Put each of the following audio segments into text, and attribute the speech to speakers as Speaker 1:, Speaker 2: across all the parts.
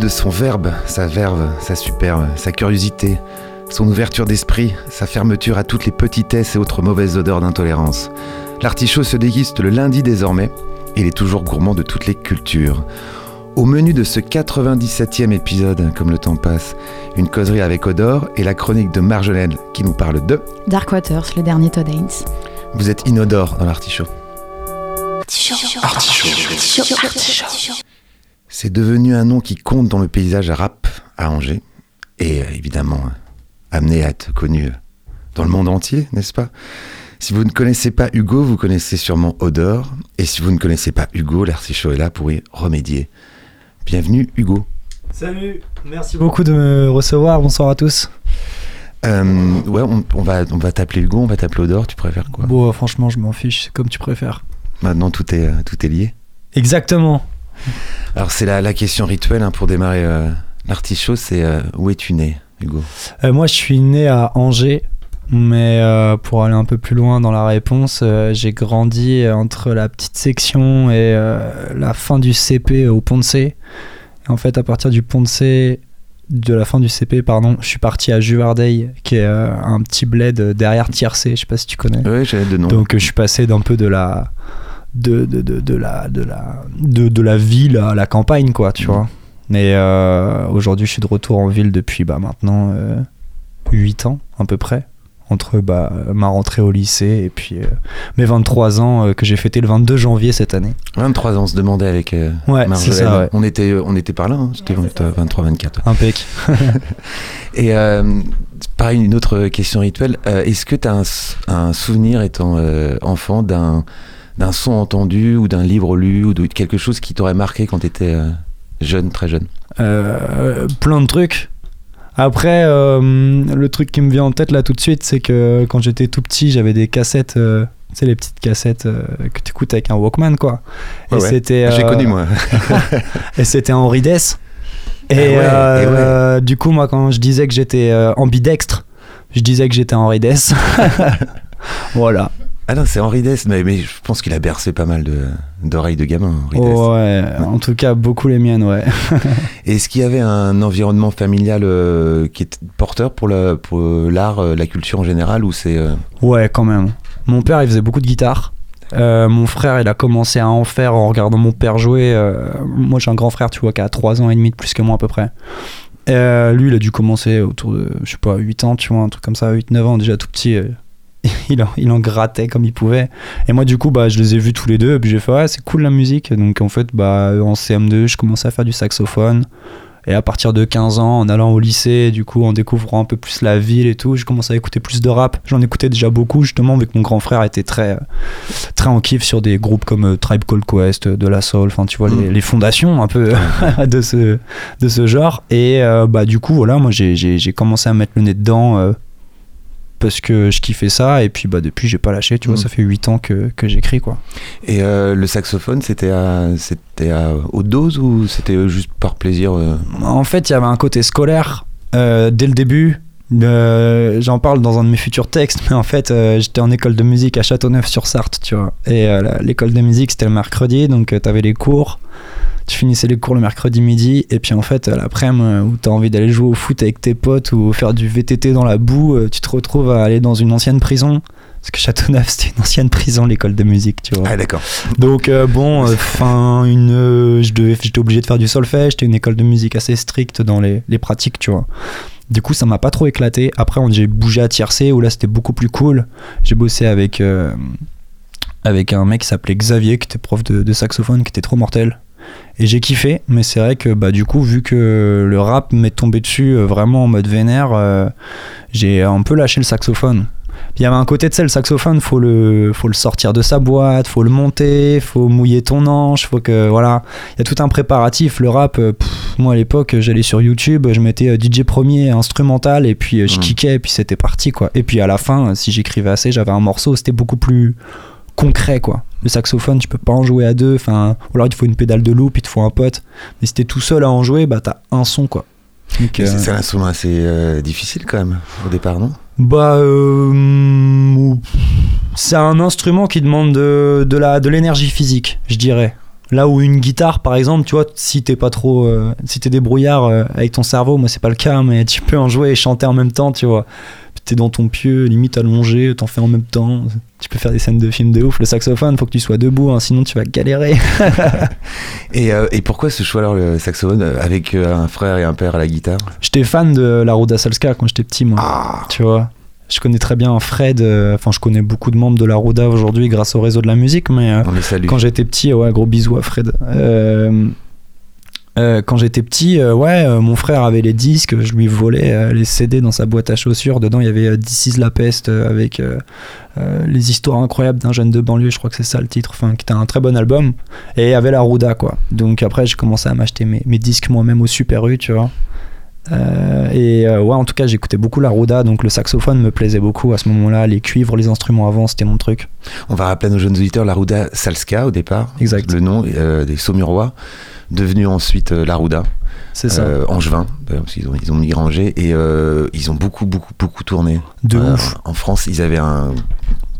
Speaker 1: De son verbe, sa verve, sa superbe, sa curiosité, son ouverture d'esprit, sa fermeture à toutes les petitesses et autres mauvaises odeurs d'intolérance. L'artichaut se déguiste le lundi désormais, et il est toujours gourmand de toutes les cultures. Au menu de ce 97e épisode, comme le temps passe, une causerie avec Odor et la chronique de Marjolaine qui nous parle de
Speaker 2: Dark Waters, le dernier Todd Haynes.
Speaker 1: Vous êtes inodore dans l'artichaut. C'est devenu un nom qui compte dans le paysage rap à Angers, et euh, évidemment euh, amené à être connu euh, dans le monde entier, n'est-ce pas? Si vous ne connaissez pas Hugo, vous connaissez sûrement Odor, et si vous ne connaissez pas Hugo, l'artichaut est là pour y remédier. Bienvenue Hugo.
Speaker 3: Salut, merci beaucoup de me recevoir. Bonsoir à tous.
Speaker 1: Euh, ouais, on, on va, on va t'appeler Hugo, on va t'appeler Odor, tu préfères quoi?
Speaker 3: Bon, franchement, je m'en fiche, c'est comme tu préfères.
Speaker 1: Maintenant tout est, tout est lié.
Speaker 3: Exactement.
Speaker 1: Alors c'est la, la question rituelle hein, pour démarrer euh, l'artichaut, c'est euh, où es-tu né Hugo?
Speaker 3: Euh, moi, je suis né à Angers, mais euh, pour aller un peu plus loin dans la réponse, euh, j'ai grandi entre la petite section et euh, la fin du CP au Pont de C. En fait, à partir du Pont de C, de la fin du CP, pardon, je suis parti à Juvardeil, qui est un petit bled derrière Tiercé, je sais pas si tu connais.
Speaker 1: Oui, j'avais de nom.
Speaker 3: Donc je suis passé d'un peu de la de, de, de, de la de la de, de la ville à la campagne quoi, tu
Speaker 1: Mhm.
Speaker 3: vois. Mais euh, aujourd'hui, je suis de retour en ville depuis bah, maintenant euh, 8 ans à peu près entre bah, ma rentrée au lycée et puis euh, mes 23 ans euh, que j'ai fêté le 22 janvier cette année.
Speaker 1: 23 ans, on se demandait avec euh,
Speaker 3: Ouais, ça, ouais.
Speaker 1: On était, on était par là, hein, c'était 23-24.
Speaker 3: Impec.
Speaker 1: Et euh, pareil, une autre question rituelle. euh, Est-ce que tu as un, un souvenir étant euh, enfant d'un d'un son entendu ou d'un livre lu ou de quelque chose qui t'aurait marqué quand tu étais jeune, très jeune
Speaker 3: Euh, plein de trucs. Après, euh, le truc qui me vient en tête là tout de suite, c'est que quand j'étais tout petit, j'avais des cassettes, euh, tu sais, les petites cassettes euh, que tu écoutes avec un Walkman, quoi. Et
Speaker 1: Ouais, ouais.
Speaker 3: c'était.
Speaker 1: J'ai
Speaker 3: euh,
Speaker 1: connu moi.
Speaker 3: Et c'était Henri Dess. Et,
Speaker 1: Ah ouais,
Speaker 3: euh,
Speaker 1: et
Speaker 3: euh, du coup, moi, quand je disais que j'étais euh, ambidextre, je disais que j'étais Henri Dess. voilà.
Speaker 1: Ah non, c'est Henri Dess, mais, mais je pense qu'il a bercé pas mal de- d'oreilles de, gamin, Henri Dess.
Speaker 3: ouais, en tout cas, beaucoup les miennes, ouais.
Speaker 1: Est-ce qu'il y avait un environnement familial euh, qui est porteur pour l'art, euh, la culture en général, ou c'est euh,
Speaker 3: Ouais, quand même. Mon père, il faisait beaucoup de guitare. Mon frère, il a commencé à en faire en regardant mon père jouer. Moi, j'ai un grand frère, tu vois, qui a 3 ans et demi de plus que moi à peu près. Lui, il a dû commencer autour de, je sais pas, 8 ans, tu vois, un truc comme ça, 8-9 ans, déjà tout petit. il, en, il en grattait comme il pouvait. Et moi, du coup, bah, je les ai vus tous les deux. Et puis j'ai fait, ouais, c'est cool la musique. Donc en fait, bah, en CM2, je commençais à faire du saxophone. Et à partir de 15 ans, en allant au lycée, du coup, en découvrant un peu plus la ville et tout, j'ai commencé à écouter plus de rap. J'en écoutais déjà beaucoup, justement, vu que mon grand frère était très, très en kiff sur des groupes comme euh, Tribe Called Quest, euh, De La Soul, enfin, tu vois, les,
Speaker 1: Mm.
Speaker 3: les fondations un peu de, ce, de ce genre. Et euh, bah, du coup, voilà, moi, j'ai- commencé à mettre le nez dedans euh, parce que je kiffais ça. Et puis, bah, depuis, j'ai pas lâché, tu vois,
Speaker 1: Mm.
Speaker 3: ça fait 8 ans que, que j'écris, quoi.
Speaker 1: Et euh, le saxophone, c'était à, c'était à haute dose ou c'était juste par plaisir euh?
Speaker 3: En fait, il y avait un côté scolaire euh, dès le début. Euh, J'en parle dans un de mes futurs textes, mais en fait, euh, j'étais en école de musique à Châteauneuf-sur-Sarthe, tu vois. Et euh, l'école de musique, c'était le mercredi, donc tu t'avais les cours. Tu finissais les cours le mercredi midi, et puis en fait, euh, l'après-midi, euh, où t'as envie d'aller jouer au foot avec tes potes ou faire du VTT dans la boue, euh, tu te retrouves à aller dans une ancienne prison Parce que Châteauneuf, c'était une ancienne prison, l'école de musique, tu vois.
Speaker 1: Ah, d'accord.
Speaker 3: Donc euh, bon, une, euh, je devais, j'étais obligé de faire du solfège. C'était une école de musique assez stricte dans les, les pratiques, tu vois. Du coup, ça m'a pas trop éclaté. Après, j'ai bougé à Tiercé où là, c'était beaucoup plus cool. J'ai bossé avec euh, avec un mec qui s'appelait Xavier, qui était prof de, de saxophone, qui était trop mortel. Et j'ai kiffé, mais c'est vrai que bah du coup, vu que le rap m'est tombé dessus euh, vraiment en mode vénère, euh, j'ai un peu lâché le saxophone. Puis il y avait un côté de ça, le saxophone, faut le, faut le sortir de sa boîte, faut le monter, faut mouiller ton anche, faut que voilà, il y a tout un préparatif. Le rap, euh, pff, moi à l'époque, j'allais sur YouTube, je mettais euh, DJ premier instrumental et puis euh, je
Speaker 1: Mhm.
Speaker 3: kickais et puis c'était parti quoi. Et puis à la fin, si j'écrivais assez, j'avais un morceau, c'était beaucoup plus concret quoi. Le saxophone, tu peux pas en jouer à deux, enfin, ou alors il te faut une pédale de loop, il te faut un pote. Mais si t'es tout seul à en jouer, bah t'as un son quoi. Euh,
Speaker 1: C'est un instrument assez euh, difficile quand même, au départ, non?
Speaker 3: Bah, euh, c'est un instrument qui demande de l'énergie physique, je dirais. Là où une guitare, par exemple, tu vois, si t'es pas trop, euh, si t'es débrouillard euh, avec ton cerveau, moi c'est pas le cas, mais tu peux en jouer et chanter en même temps, tu vois. T'es dans ton pieu, limite allongé, t'en fais en même temps. Tu peux faire des scènes de films de ouf. Le saxophone, faut que tu sois debout, hein, sinon tu vas galérer.
Speaker 1: et, euh, et pourquoi ce choix alors, le saxophone, euh, avec euh, un frère et un père à la guitare?
Speaker 3: J'étais fan de la Ruda Salska quand j'étais petit, moi.
Speaker 1: Ah
Speaker 3: tu vois? Je connais très bien Fred, euh, enfin je connais beaucoup de membres de la Ruda aujourd'hui grâce au réseau de la musique, mais euh, quand j'étais petit, ouais, gros bisous à Fred. Euh, euh, quand j'étais petit, euh, ouais, euh, mon frère avait les disques, je lui volais les CD dans sa boîte à chaussures. Dedans, il y avait This is la peste avec les histoires incroyables d'un jeune de banlieue, je crois que c'est ça le titre, enfin, qui était un très bon album. Et il y avait la Ruda, quoi. Donc après, j'ai commencé à m'acheter mes, mes disques moi-même au Super U, tu vois. Et ouais, en tout cas, j'écoutais beaucoup la Ruda, donc le saxophone me plaisait beaucoup à ce moment-là. Les cuivres, les instruments avant, c'était mon truc.
Speaker 1: On va rappeler à nos jeunes auditeurs la Ruda Salska au départ.
Speaker 3: Exact.
Speaker 1: Le nom des Saumurois, devenu ensuite euh, la Ruda.
Speaker 3: C'est ça.
Speaker 1: euh, Angevin, parce qu'ils ont, ils ont migrangé et euh, ils ont beaucoup, beaucoup, beaucoup tourné.
Speaker 3: De
Speaker 1: Euh,
Speaker 3: ouf.
Speaker 1: En France, ils avaient un,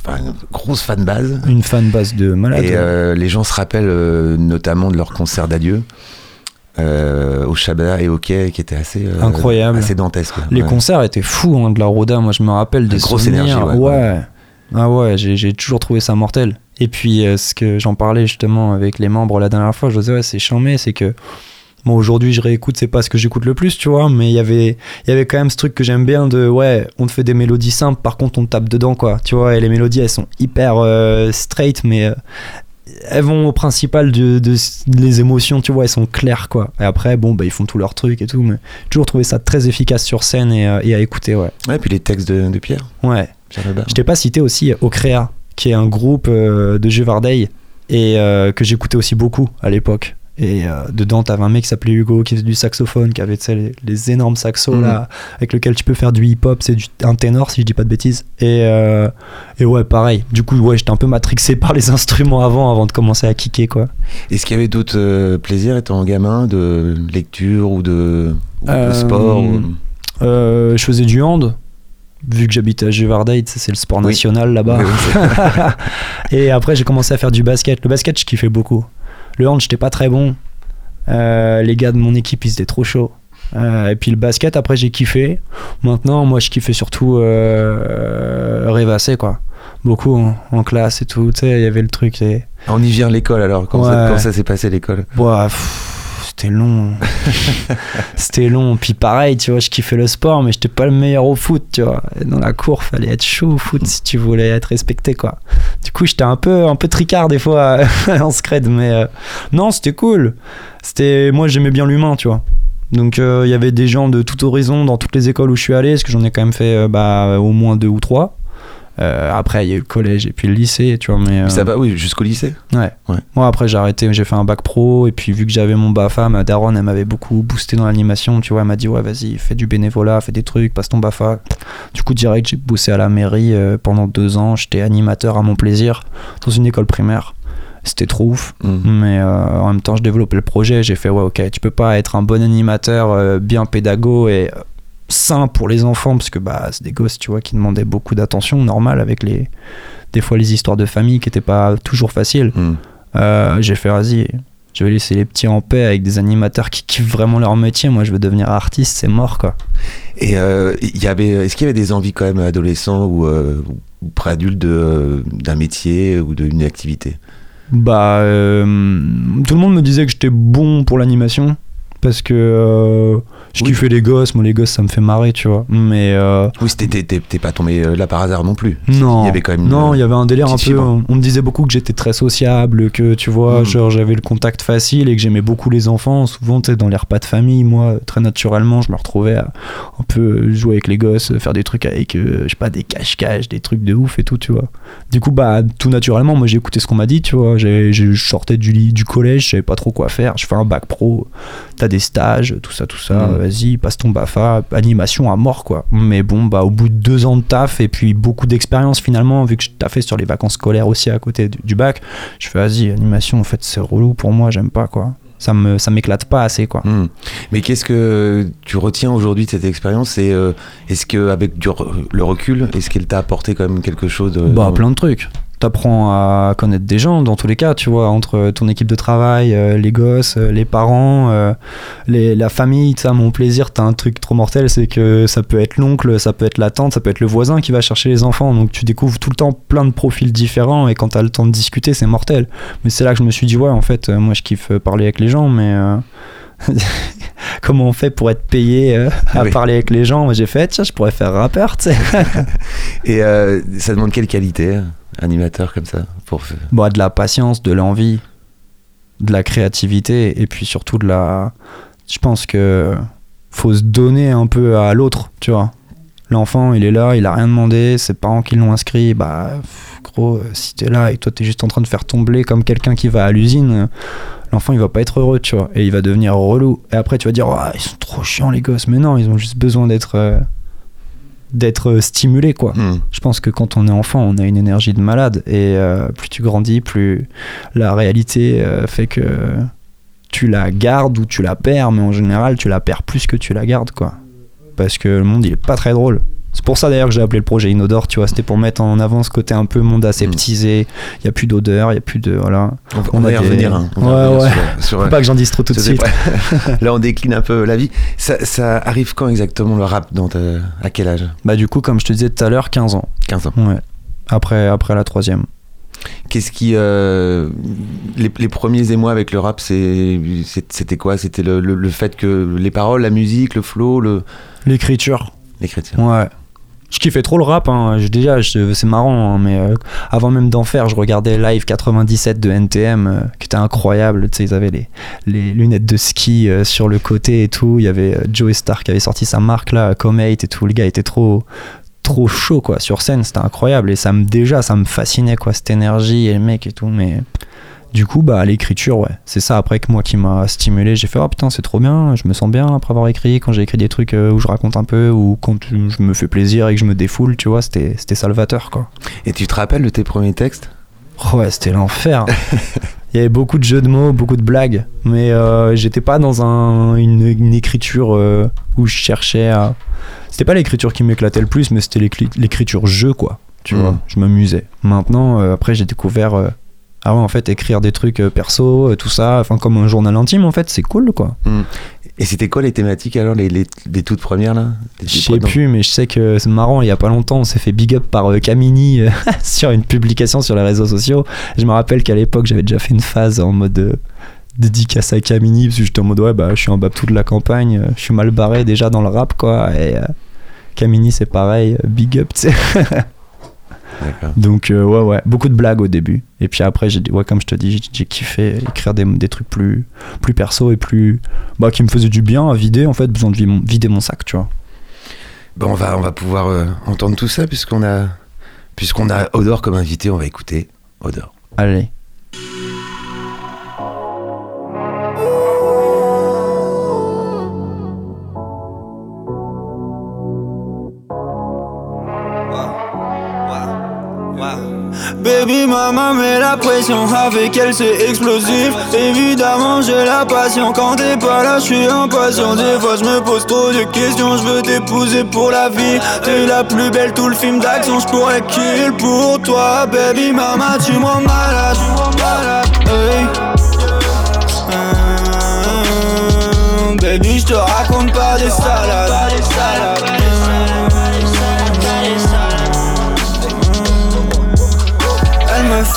Speaker 1: une grosse fan base.
Speaker 3: Une fan base de malade.
Speaker 1: Et les gens se rappellent notamment de leur concert d'adieu euh, au Shabada et au Quai, qui était assez, euh,
Speaker 3: Incroyable.
Speaker 1: assez dantesque.
Speaker 3: Les
Speaker 1: Ouais.
Speaker 3: concerts étaient fous hein, de la Roda. Moi, je me rappelle des
Speaker 1: grosse
Speaker 3: souvenirs.
Speaker 1: énergie, ouais,
Speaker 3: Ah ouais, j'ai toujours trouvé ça mortel. Et puis, euh, ce que j'en parlais justement avec les membres la dernière fois, je disais, ouais, c'est chambé, c'est que. Bon, aujourd'hui, je réécoute, c'est pas ce que j'écoute le plus, tu vois, mais il y avait, il y avait quand même ce truc que j'aime bien de, ouais, on te fait des mélodies simples, par contre, on te tape dedans, quoi, tu vois, et les mélodies, elles sont hyper euh, straight, mais euh, elles vont au principal de, de- les émotions, tu vois, elles sont claires, quoi. Et après, bon, bah, ils font tout leur truc et tout, mais j'ai toujours trouvé ça très efficace sur scène et, euh, et à écouter, ouais.
Speaker 1: Ouais, puis les textes de, de Pierre,
Speaker 3: Ouais. Je t'ai pas cité aussi Ocrea, qui est un groupe euh, de Juvardeil et euh, que j'écoutais aussi beaucoup à l'époque. Et euh, dedans, t'avais un mec qui s'appelait Hugo qui faisait du saxophone, qui avait les, les énormes saxos
Speaker 1: Mhm.
Speaker 3: là, avec lesquels tu peux faire du hip-hop, c'est un ténor si je dis pas de bêtises. Et, euh, et ouais, pareil. Du coup, ouais, j'étais un peu matrixé par les instruments avant, avant de commencer à kicker quoi.
Speaker 1: Est-ce qu'il y avait d'autres euh, plaisirs étant gamin, de lecture ou de, ou de sport ou-
Speaker 3: je faisais du hand. Vu que j'habitais à sais, c'est le sport
Speaker 1: Oui.
Speaker 3: national là-bas.
Speaker 1: Oui,
Speaker 3: et après, j'ai commencé à faire du basket. Le basket, je kiffais beaucoup. Le hand, j'étais pas très bon. Euh, les gars de mon équipe, ils étaient trop chauds. Euh, et puis le basket, après, j'ai kiffé. Maintenant, moi, je kiffais surtout euh, rêvasser, quoi. Beaucoup en, en classe et tout. Tu sais, il y avait le truc. Et...
Speaker 1: On y vient l'école alors, quand, ça,
Speaker 3: Ouais.
Speaker 1: quand ça s'est passé l'école?
Speaker 3: Pff, c'était long. c'était long. Puis pareil, tu vois, je kiffais le sport, mais j'étais pas le meilleur au foot, tu vois. Et Dans la cour, fallait être chaud au foot si tu voulais être respecté, quoi. Du coup, j'étais un peu, un peu tricard des fois en scred, mais euh, non, c'était cool. C'était, moi, j'aimais bien l'humain, tu vois. Donc, euh, il y avait des gens de tout horizon dans toutes les écoles où je suis allé, parce que j'en ai quand même fait euh, bah, au moins deux ou trois. Euh, après, il y a eu le collège et puis le lycée, tu vois. Mais,
Speaker 1: Mais
Speaker 3: euh,
Speaker 1: ça va, oui, jusqu'au lycée
Speaker 3: Ouais.
Speaker 1: Ouais.
Speaker 3: Moi, après, j'ai arrêté, j'ai fait un bac pro, et puis vu que j'avais mon BAFA, ma daronne, elle m'avait beaucoup boosté dans l'animation, tu vois, elle m'a dit, ouais, vas-y, fais du bénévolat, fais des trucs, passe ton BAFA. Du coup, direct, j'ai bossé à la mairie euh, pendant deux ans, j'étais animateur à mon plaisir, dans une école primaire. C'était trop ouf,
Speaker 1: Mhm.
Speaker 3: mais euh, en même temps, je développais le projet, j'ai fait, ouais, ok, tu peux pas être un bon animateur, euh, bien pédago et sain pour les enfants, parce que bah, c'est des gosses, tu vois, qui demandaient beaucoup d'attention, normal, avec les des fois les histoires de famille qui étaient pas toujours faciles.
Speaker 1: Mhm.
Speaker 3: Euh, j'ai fait, vas-y, je vais laisser les petits en paix avec des animateurs qui kiffent vraiment leur métier. Moi, je veux devenir artiste, c'est mort, quoi.
Speaker 1: Et euh, y avait, est-ce qu'il y avait des envies quand même adolescents ou, euh, ou de- d'un métier ou d'une activité?
Speaker 3: Bah, euh, tout le monde me disait que j'étais bon pour l'animation parce que euh, je
Speaker 1: Oui.
Speaker 3: kiffais les gosses. Moi, les gosses, ça me fait marrer, tu vois. Mais euh,
Speaker 1: Oui, c'était- t'es pas tombé euh, là par hasard non plus.
Speaker 3: non,
Speaker 1: Il y avait quand même.
Speaker 3: non, il y avait un délire un peu.
Speaker 1: fibre.
Speaker 3: On me disait beaucoup que j'étais très sociable, que tu vois,
Speaker 1: Mhm.
Speaker 3: genre j'avais le contact facile et que j'aimais beaucoup les enfants. Souvent, tu sais, dans les repas de famille, moi, très naturellement, je me retrouvais à un peu jouer avec les gosses, faire des trucs avec, euh, je sais pas, des cache-cache, des trucs de ouf et tout, tu vois. Du coup, bah, tout naturellement, moi, j'ai écouté ce qu'on m'a dit, tu vois. Je sortais du, lit- du collège, je savais pas trop quoi faire. Je fais un bac pro, t'as des stages, tout ça, tout ça.
Speaker 1: Mhm.
Speaker 3: Vas-y, passe ton BAFA, animation à mort, quoi. Mais bon, bah, au bout de deux ans de taf et puis beaucoup d'expérience, finalement, vu que je taffais sur les vacances scolaires aussi à côté du, du bac, je fais, vas-y, animation, en fait, c'est relou pour moi, j'aime pas, quoi. Ça me, ça m'éclate pas assez, quoi.
Speaker 1: Hmm. Mais qu'est-ce que tu retiens aujourd'hui de cette expérience et euh, est-ce que avec du le recul, est-ce qu'elle t'a apporté quand même quelque chose de,
Speaker 3: Bah,
Speaker 1: dans-
Speaker 3: plein de trucs. T'apprends à connaître des gens dans tous les cas, tu vois, entre ton équipe de travail, euh, les gosses, euh, les parents, euh, les, la famille, ça, mon plaisir, t'as un truc trop mortel, c'est que ça peut être l'oncle, ça peut être la tante, ça peut être le voisin qui va chercher les enfants, donc tu découvres tout le temps plein de profils différents et quand t'as le temps de discuter, c'est mortel. Mais c'est là que je me suis dit, ouais, en fait, moi je kiffe parler avec les gens, mais. Comment on fait pour être payé euh, à
Speaker 1: Oui.
Speaker 3: parler avec les gens? Moi j'ai fait, tiens, je pourrais faire rappeur, tu sais.
Speaker 1: Et euh, ça demande quelle qualité, euh, animateur comme ça pour...
Speaker 3: Bon, de la patience, de l'envie, de la créativité et puis surtout de la. Je pense que faut se donner un peu à l'autre, tu vois. L'enfant, il est là, il a rien demandé, ses parents qui l'ont inscrit, bah, gros, si t'es là et toi t'es juste en train de faire ton blé comme quelqu'un qui va à l'usine, l'enfant il va pas être heureux, tu vois, et il va devenir relou. Et après tu vas dire, Ah, ils sont trop chiants les gosses, mais non, ils ont juste besoin d'être. euh, d'être euh, stimulés, quoi.
Speaker 1: Hmm.
Speaker 3: Je pense que quand on est enfant, on a une énergie de malade et euh, plus tu grandis, plus la réalité euh, fait que tu la gardes ou tu la perds, mais en général, tu la perds plus que tu la gardes, quoi. Parce que le monde, il est pas très drôle. C'est pour ça d'ailleurs que j'ai appelé le projet Inodore, tu vois, c'était pour mettre en avant ce côté un peu monde aseptisé, il y a plus d'odeur, il y a plus de voilà.
Speaker 1: On, va-
Speaker 3: On
Speaker 1: on va
Speaker 3: a
Speaker 1: y revenir. hein. On
Speaker 3: Ouais, ouais.
Speaker 1: sur- sur,
Speaker 3: Faut pas que j'en dise trop tout de suite.
Speaker 1: Là, on décline un peu la vie. Ça, ça arrive quand exactement le rap dans ta- À quel âge?
Speaker 3: Bah du coup, comme je te disais tout à l'heure, 15 ans.
Speaker 1: 15 ans.
Speaker 3: Ouais. Après après la troisième.
Speaker 1: Qu'est-ce qui. euh, les, les premiers émois avec le rap, c'était quoi? C'était le, le- le fait que les paroles, la musique, le flow, le,
Speaker 3: L'écriture.
Speaker 1: l'écriture.
Speaker 3: Ouais. Je kiffais trop le rap, hein. Déjà, je- c'est marrant, hein, mais euh, avant même d'en faire, je regardais Live 97 de NTM, euh, qui était incroyable. Tu sais, ils avaient les, lunettes de ski euh, sur le côté et tout. Il y avait Joey Star qui avait sorti sa marque là, Comate et tout. Le gars était trop trop chaud quoi sur scène c'était incroyable et ça me déjà ça me fascinait quoi cette énergie et le mec et tout mais du coup bah l'écriture ouais c'est ça après que moi qui m'a stimulé j'ai fait oh putain c'est trop bien je me sens bien après avoir écrit quand j'ai écrit des trucs euh, où je raconte un peu ou quand je me fais plaisir et que je me défoule tu vois c'était c'était salvateur quoi
Speaker 1: Et tu te rappelles de tes premiers textes?
Speaker 3: Oh ouais, c'était l'enfer. Il y avait beaucoup de jeux de mots, beaucoup de blagues, mais euh, j'étais pas dans un, une, une écriture euh, où je cherchais à. C'était pas l'écriture qui m'éclatait le plus, mais c'était l'écri- l'écriture jeu, quoi. Tu
Speaker 1: Mhm.
Speaker 3: vois, je m'amusais. Maintenant, euh, après, j'ai découvert. Ah ouais, en fait, écrire des trucs euh, perso, euh, tout ça, enfin, comme un journal intime, en fait, c'est cool, quoi.
Speaker 1: Et c'était quoi les thématiques alors, les, les, les toutes premières là?
Speaker 3: Je sais plus, mais je sais que c'est marrant. Il y a pas longtemps, on s'est fait big up par euh, Camini euh, sur une publication sur les réseaux sociaux. Je me rappelle qu'à l'époque, j'avais déjà fait une phase en mode euh, dédicace à Camini parce que j'étais en mode ouais, bah je suis un babtou de la campagne, je suis mal barré déjà dans le rap quoi. Et Camini, c'est pareil, big up, tu sais. Donc euh, ouais, ouais, beaucoup de blagues au début. Et puis après, j'ai ouais, comme je te dis, j'ai- kiffé écrire des, des trucs plus, plus perso et plus, bah, qui me faisaient du bien à vider en fait, besoin de vider mon, vider mon sac, tu vois.
Speaker 1: Bon, on va, on va pouvoir euh, entendre tout ça puisqu'on a, puisqu'on a Odor comme invité. On va écouter Odor.
Speaker 3: Allez.
Speaker 4: Baby maman met la pression. Avec elle c'est explosif. Évidemment j'ai la passion. Quand t'es pas là je suis impatient. Des fois je me pose trop de questions. Je veux t'épouser pour la vie. T'es la plus belle tout le film d'action. Je pourrais kill pour toi Baby maman tu me rends malade. Hey. Euh, Baby je te raconte pas des salades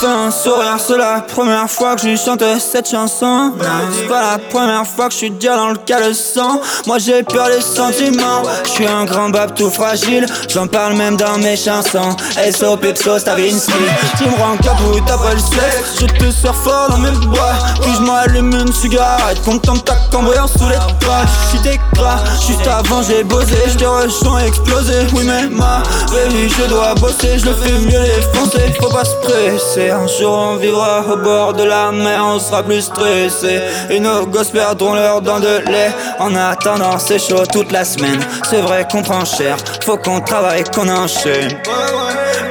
Speaker 4: un sourire, c'est la première fois que je chante cette chanson. C'est pas la première fois que je suis déjà dans le caleçon. Moi j'ai peur des sentiments, je suis un grand bab tout fragile. J'en parle même dans mes chansons. SO Pepso Stavinsky. Tu me rends capoute après le sexe, je te serre fort dans mes bras. Puis je m'allume une cigarette, content ta cambrière sous les bras. Je suis gras, juste avant j'ai bossé, je te rejoins explosé. Oui, mais ma baby, je dois bosser, je le fais mieux défoncer. Faut pas se presser, un jour on vivra au bord de la mer, on sera plus stressé. Et nos gosses perdront leur dents de lait. En attendant, c'est chaud toute la semaine. C'est vrai qu'on prend cher, faut qu'on travaille, qu'on enchaîne.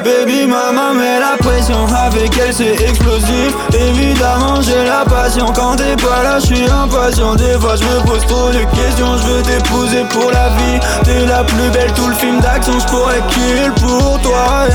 Speaker 4: Baby maman met la pression avec elle c'est explosif Évidemment j'ai la passion quand t'es pas là je suis impatient Des fois je me pose trop de questions Je veux t'épouser pour la vie T'es la plus belle tout le film d'action Je pourrais kill pour toi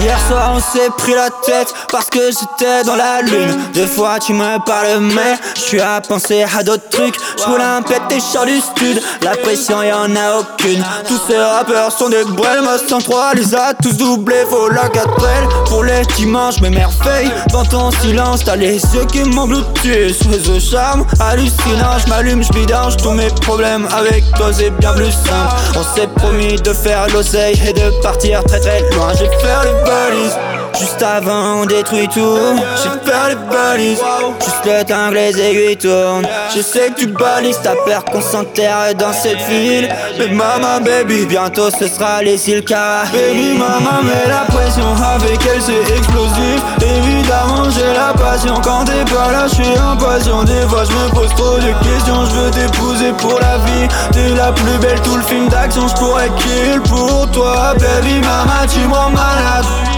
Speaker 4: Hier soir on s'est pris la tête Parce que j'étais dans la lune. Des fois tu me parles mais Je suis à penser à d'autres trucs. Je voulais un chars du stud. La pression y'en a aucune. Tous ces rappeurs sont des Ma 103 les a tous doublés. Faut la quatrelle Pour les dimanches, mes merveilles. Dans ton silence, t'as les yeux qui m'engloutissent Sous ce charme hallucinant, je m'allume, je vidange Tous mes problèmes avec toi, c'est bien plus simple. On s'est promis de faire l'oseille et de partir très très loin. J'ai fait les balises Juste avant on détruit tout. J'ai fait les balises. Juste le les aiguilles tournent. Je sais que tu balises. Ta peur qu'on s'enterre dans cette ville. Mais maman baby Bientôt ce sera les îles Baby maman met la pression. Avec elle c'est explosif. Évidemment j'ai la passion. Quand t'es pas là je suis impatient. Des fois je me pose trop de questions. Je veux t'épouser pour la vie. T'es la plus belle. Tout le film d'action Je pourrais kill pour toi. Baby maman tu me rends malade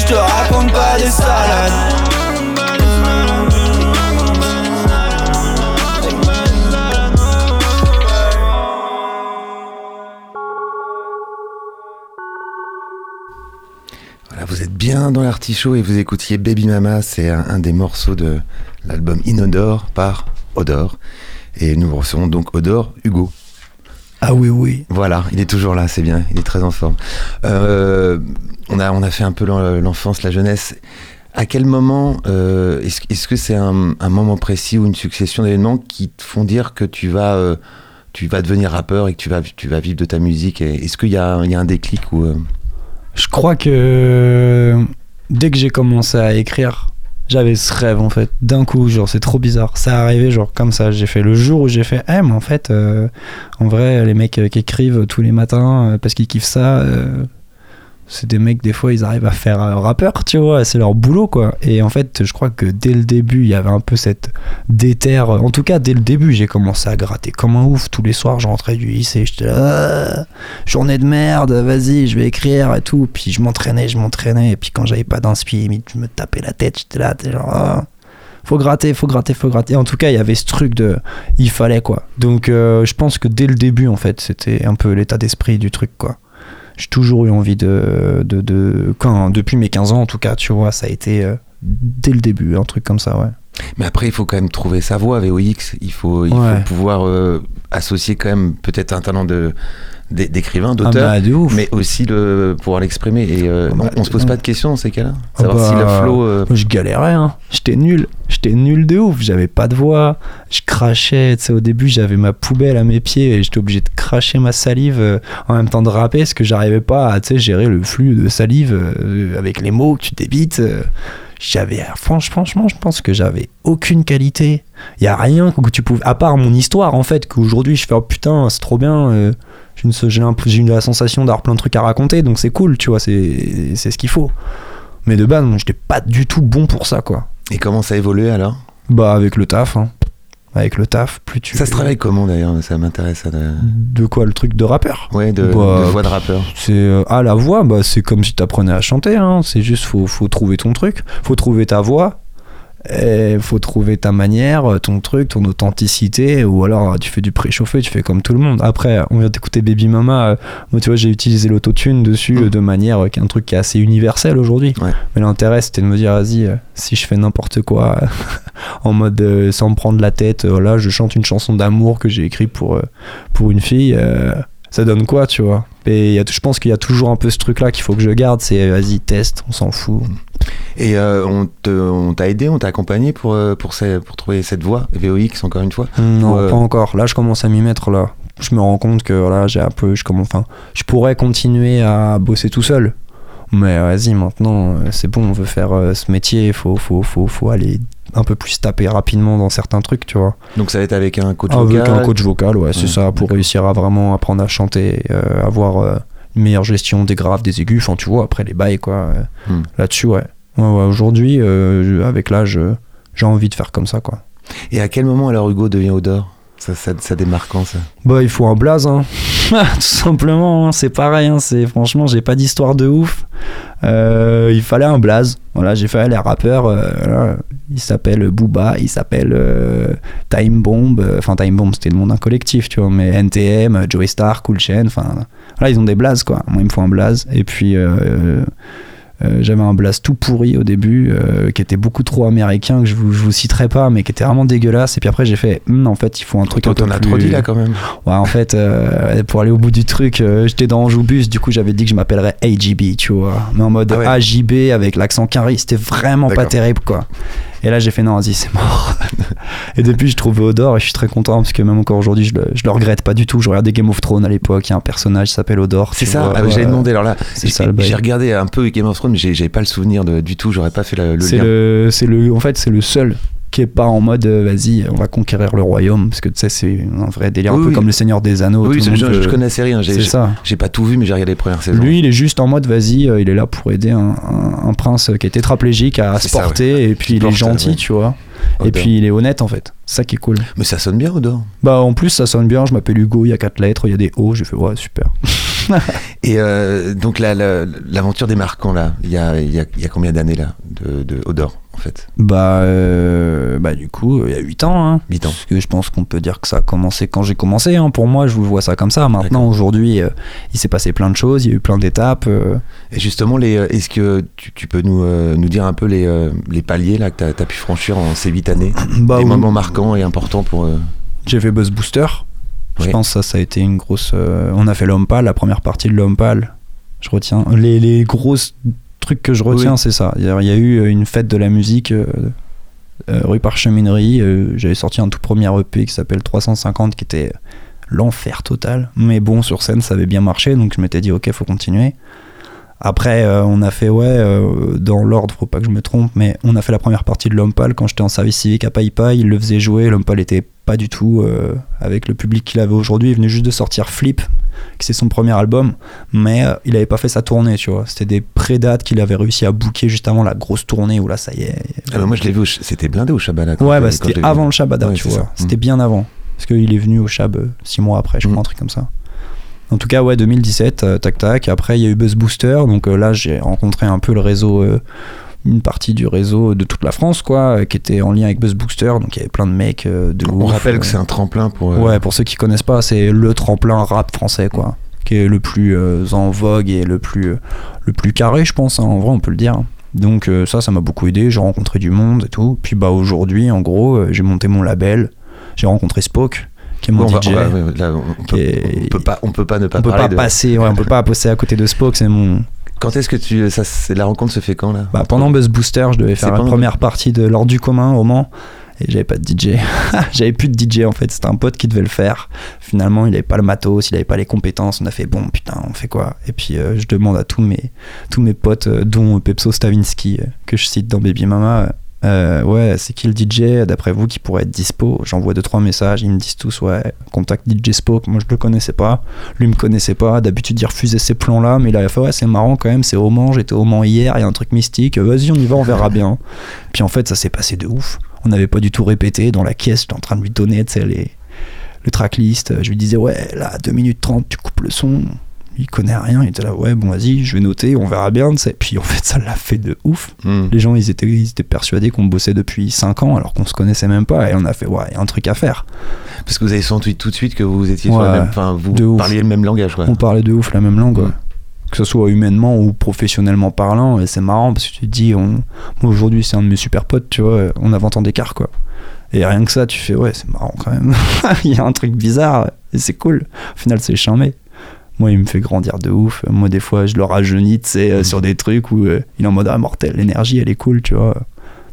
Speaker 4: Je te raconte pas des salades.
Speaker 1: Voilà, vous êtes bien dans l'artichaut et vous écoutiez Baby Mama, c'est un, un des morceaux de l'album Inodore par Odor. Et nous recevons donc Odor Hugo.
Speaker 3: Ah oui, oui.
Speaker 1: Voilà, il est toujours là, c'est bien, il est très en forme. Euh, on, a, on a fait un peu l'en- l'enfance, la jeunesse. À quel moment, euh, est-ce est-ce que c'est un, un moment précis ou une succession d'événements qui te font dire que tu vas, euh, tu vas devenir rappeur et que tu vas, tu vas vivre de ta musique Est-ce qu'il y, a- il y a un déclic ou euh,
Speaker 3: Je crois que dès que j'ai commencé à écrire, j'avais ce rêve en fait. D'un coup, genre c'est trop bizarre. Ça arrivait genre comme ça. J'ai fait le jour où j'ai fait, eh mais en fait, euh, en vrai, les mecs euh, qui écrivent tous les matins euh, parce qu'ils kiffent ça, euh, c'est des mecs des fois ils arrivent à faire euh, rappeur, tu vois. C'est leur boulot quoi. Et en fait, je crois que dès le début, il y avait un peu cette déterre. En tout cas, dès le début, j'ai commencé à gratter comme un ouf. Tous les soirs, je rentrais du lycée, j'étais là, Ah, journée de merde, vas-y, je vais écrire et tout. Puis je m'entraînais, je m'entraînais. Et puis quand j'avais pas d'inspi, je me tapais la tête, j'étais là, t'es genre, Ah, faut gratter, faut gratter, faut gratter. En tout cas, il y avait ce truc de, il fallait quoi. Donc euh, je pense que dès le début, en fait, c'était un peu l'état d'esprit du truc quoi. J'ai toujours eu envie de, de, de quand, depuis mes 15 ans en tout cas, tu vois, ça a été euh, dès le début, un truc comme ça, ouais.
Speaker 1: Mais après, il faut quand même trouver sa voix, VOX. Il faut, il
Speaker 3: Ouais.
Speaker 1: faut pouvoir euh, associer quand même peut-être un talent de d'é- d'écrivain,
Speaker 3: Ah
Speaker 1: d'auteur,
Speaker 3: bah, de ouf.
Speaker 1: mais aussi le, pouvoir l'exprimer. Et euh,
Speaker 3: Ah bah,
Speaker 1: on, on se pose pas de questions dans ces cas-là.
Speaker 3: Ah
Speaker 1: Savoir si
Speaker 3: bah,
Speaker 1: le flow. euh,
Speaker 3: je galérais, hein. J'étais nul. J'étais nul de ouf. J'avais pas de voix. Je crachais. Tu sais, au début, j'avais ma poubelle à mes pieds et j'étais obligé de cracher ma salive euh, en même temps de rapper parce que j'arrivais pas à gérer le flux de salive avec les mots que tu débites. J'avais, franch- franchement, je pense que j'avais aucune qualité. Il y a rien que tu pouvais, à part mon histoire en fait, qu'aujourd'hui je fais oh putain, c'est trop bien. J'ai eu la sensation d'avoir plein de trucs à raconter, donc c'est cool, tu vois, c'est c'est ce qu'il faut. Mais de base, j'étais pas du tout bon pour ça, quoi.
Speaker 1: Et comment ça a évolué alors?
Speaker 3: Bah, avec le taf, hein. Avec le taf, plus tu.
Speaker 1: Ça se travaille comment d'ailleurs? Ça m'intéresse. de-
Speaker 3: De quoi, le truc de rappeur?
Speaker 1: Ouais, de,
Speaker 3: Bah,
Speaker 1: de voix de rappeur.
Speaker 3: C'est ah la voix, bah c'est comme si t'apprenais à chanter. Hein. C'est juste faut faut trouver ton truc, faut trouver ta voix, et faut trouver ta manière, ton truc, ton authenticité, ou alors tu fais du préchauffé, tu fais comme tout le monde. Après, on vient d'écouter Baby Mama. euh, moi, tu vois, j'ai utilisé l'autotune dessus
Speaker 1: Mm.
Speaker 3: euh, de manière euh, qui est un truc qui est assez universel aujourd'hui.
Speaker 1: Ouais.
Speaker 3: Mais l'intérêt, c'était de me dire, vas-y, si je fais n'importe quoi, en mode euh, sans me prendre la tête, euh, là, je chante une chanson d'amour que j'ai écrite pour euh, pour une fille. euh, ça donne quoi, tu vois? Et il y a, je pense qu'il y a toujours un peu ce truc-là qu'il faut que je garde, c'est vas-y, teste, on s'en fout.
Speaker 1: Et euh, on t'a aidé, on t'a accompagné pour, euh, pour, ces- pour trouver cette voie, VOX encore une fois?
Speaker 3: Non,
Speaker 1: Ouais.
Speaker 3: pas encore. Là, je commence à m'y mettre, là. Je me rends compte que, voilà, j'ai un peu... Je, commence, enfin, je pourrais continuer à bosser tout seul. Mais vas-y, maintenant, euh, c'est bon, on veut faire euh, ce métier, il faut, faut, faut, faut aller un peu plus taper rapidement dans certains trucs, tu vois.
Speaker 1: Donc ça va être avec un coach
Speaker 3: Avec
Speaker 1: vocal?
Speaker 3: un coach vocal, ouais, c'est ça, pour réussir à vraiment apprendre à chanter, euh, avoir euh, une meilleure gestion des graves, des aigus, enfin, tu vois, après les bails, quoi. euh,
Speaker 1: Hmm.
Speaker 3: Là-dessus, ouais. Ouais, ouais, Aujourd'hui, euh, avec l'âge, euh, j'ai envie de faire comme ça, quoi.
Speaker 1: Et à quel moment alors Hugo devient Odor? Ça, ça, ça démarre quand ça?
Speaker 3: Bah, il faut un blaze, hein. Tout simplement, hein. c'est pareil, hein. c'est franchement, j'ai pas d'histoire de ouf. Euh, il fallait un blaze. Voilà, j'ai fait les rappeurs. euh, voilà. Il s'appelle Booba, il s'appelle euh, Time Bomb. Enfin, Time Bomb, c'était le nom d'un collectif, tu vois. Mais NTM, Joey Star, Cool Chain. Enfin, là, ils ont des blazes, quoi. Moi, il me faut un blaze. Et puis. Euh, j'avais un blaze tout pourri au début, euh, qui était beaucoup trop américain, que je vous, je vous citerai pas, mais qui était vraiment dégueulasse. Et puis après, j'ai fait, Hum, en fait, il faut un truc un peu plus...
Speaker 1: trop dit là quand même.
Speaker 3: Ouais, en fait, euh, pour aller au bout du truc, j'étais dans Anjoubus, du coup j'avais dit que je m'appellerais AGB, tu vois. Mais en mode
Speaker 1: Ah ouais.
Speaker 3: AJB avec l'accent carré, c'était vraiment pas terrible, quoi. Et là j'ai fait non, vas-y, c'est mort. et depuis, je trouve Odor et je suis très content parce que même encore aujourd'hui, je le, je le regrette pas du tout. Je regardais Game of Thrones à l'époque, il y a un personnage qui s'appelle Odor.
Speaker 1: C'est ça, ah, j'avais demandé alors là. J'ai- regardé un peu Game of Thrones, mais j'avais pas le souvenir de, du tout, j'aurais pas fait le, lien.
Speaker 3: le, le, en fait, c'est le seul qui est pas en mode euh, vas-y, on va conquérir le royaume parce que tu sais, c'est un vrai délire, un peu
Speaker 1: oui.
Speaker 3: comme le Seigneur des Anneaux.
Speaker 1: Oui,
Speaker 3: tout
Speaker 1: je,
Speaker 3: le
Speaker 1: je,
Speaker 3: monde
Speaker 1: je
Speaker 3: veut-
Speaker 1: connaissais rien, j'ai
Speaker 3: ça.
Speaker 1: j'ai pas tout vu, mais j'ai regardé les premières saisons.
Speaker 3: Lui, il est juste en mode vas-y, euh, il est là pour aider un, un- un prince qui est tétraplégique à se
Speaker 1: ça,
Speaker 3: porter et puis il est gentil,
Speaker 1: ouais.
Speaker 3: tu vois. Et puis il est honnête en fait. Ça qui est cool.
Speaker 1: Mais ça sonne bien, Odor.
Speaker 3: Bah en plus, ça sonne bien. Je m'appelle Hugo, il y a quatre lettres, il y a des O. J'ai fait ouais, super.
Speaker 1: Et euh, donc la- la- l'aventure des marquants là, il y a, y a- il y a combien d'années là de, de Odor en fait?
Speaker 3: Bah, euh, bah du coup, il y a 8 ans. Hein.
Speaker 1: 8 ans.
Speaker 3: Parce que je pense qu'on peut dire que ça a commencé quand j'ai commencé. hein. Pour moi, je vous vois ça comme ça. Maintenant, aujourd'hui, euh, il s'est passé plein de choses, il y a eu plein d'étapes. euh.
Speaker 1: Et justement, euh, est-ce que tu, tu peux nous, euh, nous dire un peu les, euh, les paliers là, que tu as, pu franchir en ces 8 années?
Speaker 3: Bah,
Speaker 1: Les
Speaker 3: oui.
Speaker 1: moments marquants et importants pour. euh,
Speaker 3: J'ai fait Buzz Booster. Je pense que ça, ça a été une grosse. euh, on a fait l'homme pâle, la première partie de l'homme pâle. Je retiens. Les, les grosses trucs que je retiens,
Speaker 1: Oui.
Speaker 3: c'est ça. Il y, a- eu une fête de la musique euh, euh, rue Parcheminerie. euh, J'avais sorti un tout premier EP qui s'appelle 350 qui était l'enfer total. Mais bon, sur scène, ça avait bien marché. Donc je m'étais dit, ok, faut continuer. Après, euh, on a fait, ouais, euh, dans l'ordre, faut pas que je me trompe, mais on a fait la première partie de L'Homme Pâle quand j'étais en service civique à Paipa. Il le faisait jouer. L'Homme Pâle était pas du tout euh, avec le public qu'il avait aujourd'hui. Il venait juste de sortir Flip, qui c'est son premier album, mais euh, il avait pas fait sa tournée, tu vois. C'était des pré-dates qu'il avait réussi à booker juste avant la grosse tournée où là, ça y est.
Speaker 1: ah bah moi, je l'ai vu, c'était blindé au Shabbat. quand
Speaker 3: Ouais, bah c'était
Speaker 1: vu.
Speaker 3: avant le Shabbat,
Speaker 1: Ouais,
Speaker 3: tu vois.
Speaker 1: ça.
Speaker 3: C'était
Speaker 1: Mm.
Speaker 3: bien avant. Parce qu'il est venu au Shab euh, six mois après, je crois,
Speaker 1: Mm.
Speaker 3: un truc comme ça. En tout cas, ouais, 2017, euh, tac tac. Après, il y a eu Buzz Booster. Donc euh, là, j'ai rencontré un peu le réseau, euh, une partie du réseau de toute la France, quoi, euh, qui était en lien avec Buzz Booster. Donc il y avait plein de mecs euh, de
Speaker 1: On
Speaker 3: ouf,
Speaker 1: rappelle
Speaker 3: euh,
Speaker 1: que c'est un tremplin pour.
Speaker 3: Ouais, pour ceux qui connaissent pas, c'est le tremplin rap français, quoi. Qui est le plus en vogue et le plus, le plus carré, je pense. hein, en vrai, on peut le dire. Donc ça, ça m'a beaucoup aidé. J'ai rencontré du monde et tout. Puis bah aujourd'hui, en gros, j'ai monté mon label. J'ai rencontré Spoke, qui est mon
Speaker 1: on va-
Speaker 3: DJ.
Speaker 1: on va- ouais, là, on peut,
Speaker 3: Et-
Speaker 1: on peut pas, on peut pas ne pas
Speaker 3: on peut pas
Speaker 1: de.
Speaker 3: passer, ouais, on peut pas passer à côté de Spoke. C'est mon.
Speaker 1: Quand est-ce que tu, ça, c'est- la rencontre se fait quand là?
Speaker 3: Bah, pendant Buzz Booster, je devais faire la première partie de l'ordre du commun au Mans. Et j'avais pas de DJ. j'avais plus de DJ en fait. C'était un pote qui devait le faire. Finalement, il avait pas le matos, il avait pas les compétences. On a fait bon, putain, on fait quoi? Et puis euh, je demande à tous mes, tous mes potes, euh, dont Pepso Stavinsky, euh, que je cite dans Baby Mama. Euh, ouais, c'est qui le DJ d'après vous qui pourrait être dispo? J'envoie deux trois messages, ils me disent tous ouais, contact DJ Spoke. Moi je le connaissais pas, lui me connaissait pas. D'habitude il refusait ces plans là, mais là il a fait ouais c'est marrant quand même, c'est au Mans, j'étais au Mans hier, il y a un truc mystique. Vas-y on y va, on verra bien. Puis en fait ça s'est passé de ouf. On n'avait pas du tout répété dans la caisse, j'étais en train de lui donner tu sais, les, le tracklist. Je lui disais ouais là 2 minutes 30 tu coupes le son. Il connaît rien, il était là ouais bon vas-y je vais noter, on verra bien. tu sais. Puis en fait ça l'a fait de ouf.
Speaker 1: Hmm.
Speaker 3: Les gens, ils étaient, ils étaient persuadés qu'on bossait depuis 5 ans alors qu'on se connaissait même pas. Et on a fait, ouais, il y a un truc à faire.
Speaker 1: Parce que vous avez senti tout de suite que vous étiez sur
Speaker 3: Ouais,
Speaker 1: la même. Enfin, vous
Speaker 3: ouf.
Speaker 1: parliez le même langage, quoi.
Speaker 3: On parlait de ouf la même langue. ouais.
Speaker 1: Ouais.
Speaker 3: Que ce soit humainement ou professionnellement parlant. Et c'est marrant parce que tu te dis, on... moi aujourd'hui, c'est un de mes super potes, tu vois, on a 20 ans d'écart, quoi. Et rien que ça, tu fais, ouais, c'est marrant quand même. il y a un truc bizarre et c'est cool. Au final, c'est charmé. Moi, il me fait grandir de ouf. Moi, des fois, je le rajeunis, tu sais, euh, sur des trucs où euh, il est en mode ah, mortel, l'énergie, elle est cool, tu vois.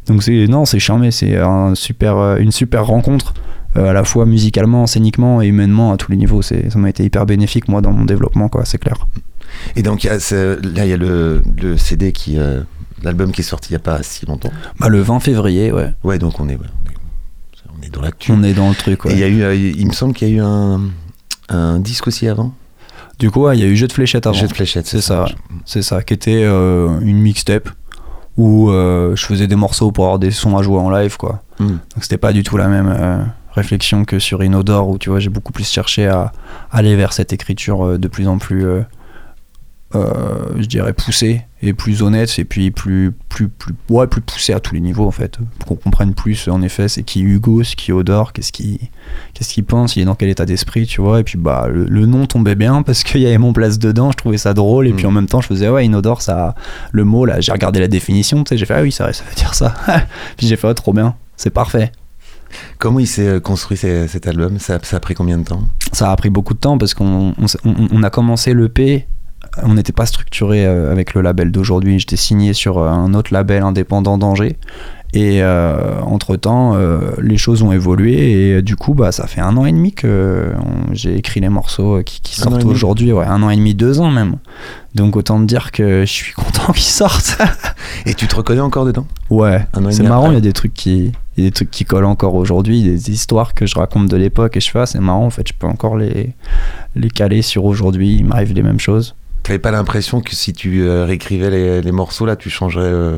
Speaker 3: Donc, c'est, non, c'est charmé, c'est un super, euh, une super rencontre, à la fois musicalement, scéniquement et humainement, à tous les niveaux. C'est, ça m'a été hyper bénéfique, moi, dans mon développement, quoi, c'est clair.
Speaker 1: Et donc, y a là, il y a le, le CD qui. L'album qui est sorti il n'y a pas si longtemps.
Speaker 3: Bah, le 20 février, ouais.
Speaker 1: Ouais, donc on est, ouais, on est, on est dans l'actu.
Speaker 3: On est dans le truc, ouais.
Speaker 1: Et il y a eu, il me semble qu'il y a eu un, un disque aussi avant.
Speaker 3: Du coup, ouais, il y a eu Jeu de fléchettes avant.
Speaker 1: Jeu de fléchettes,
Speaker 3: C'est ça, c'est ça, qui était euh, une mixtape où euh, je faisais des morceaux pour avoir des sons à jouer en live, quoi.
Speaker 1: Mm.
Speaker 3: Donc c'était pas du tout la même euh, réflexion que sur Inodore où tu vois j'ai beaucoup plus cherché à aller vers cette écriture de plus en plus, euh, je dirais poussée et plus honnête et puis plus plus plus ouais plus poussée à tous les niveaux en fait. Pour qu'on comprenne plus en effet c'est qui Hugo, c'est qui Odor, qu'est-ce qu'il qu'est-ce qu'il pense, il est dans quel état d'esprit tu vois. Et puis bah le, le nom tombait bien parce qu'il y avait mon place dedans, je trouvais ça drôle. Et puis en même temps je faisais ouais Inodore ça le mot là j'ai regardé la définition tu sais j'ai fait ah oui ça, ça veut dire ça. Puis j'ai fait oh, trop bien c'est parfait.
Speaker 1: Comment il s'est euh, construit cet album? Ça, ça a pris combien de temps?
Speaker 3: Ça a pris beaucoup de temps parce qu'on on, s'est- on- on a commencé l'EP, on n'était pas structuré euh, avec le label d'aujourd'hui. J'étais signé sur euh, un autre label indépendant d'Angers. Et entre temps, les choses ont évolué et euh, du coup, bah, ça fait un an et demi que euh, j'ai écrit les morceaux euh, qui, sortent aujourd'hui. Ouais, un an et demi, deux ans même. Donc autant te dire que je suis content qu'ils sortent.
Speaker 1: Et tu te reconnais encore dedans?
Speaker 3: Ouais, c'est marrant, il y a des trucs qui il y a des trucs qui collent encore aujourd'hui, des histoires que je raconte de l'époque et je fais ah, c'est marrant en fait, je peux encore les les caler sur aujourd'hui, il m'arrive les mêmes choses.
Speaker 1: T'avais pas l'impression que si tu euh, réécrivais les, les morceaux là, tu changerais euh,